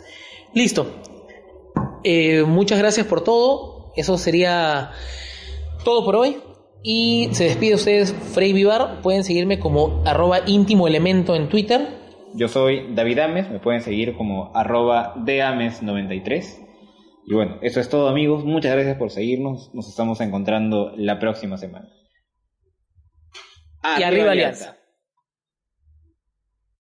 Listo. Eh, muchas gracias por todo. Eso sería todo por hoy. Y se despide ustedes, Frey Vivar. Pueden seguirme como arroba íntimo elemento en Twitter. Yo soy David Ames, me pueden seguir como arroba deames93. Y bueno, eso es todo amigos. Muchas gracias por seguirnos. Nos estamos encontrando la próxima semana y arriba Alianza.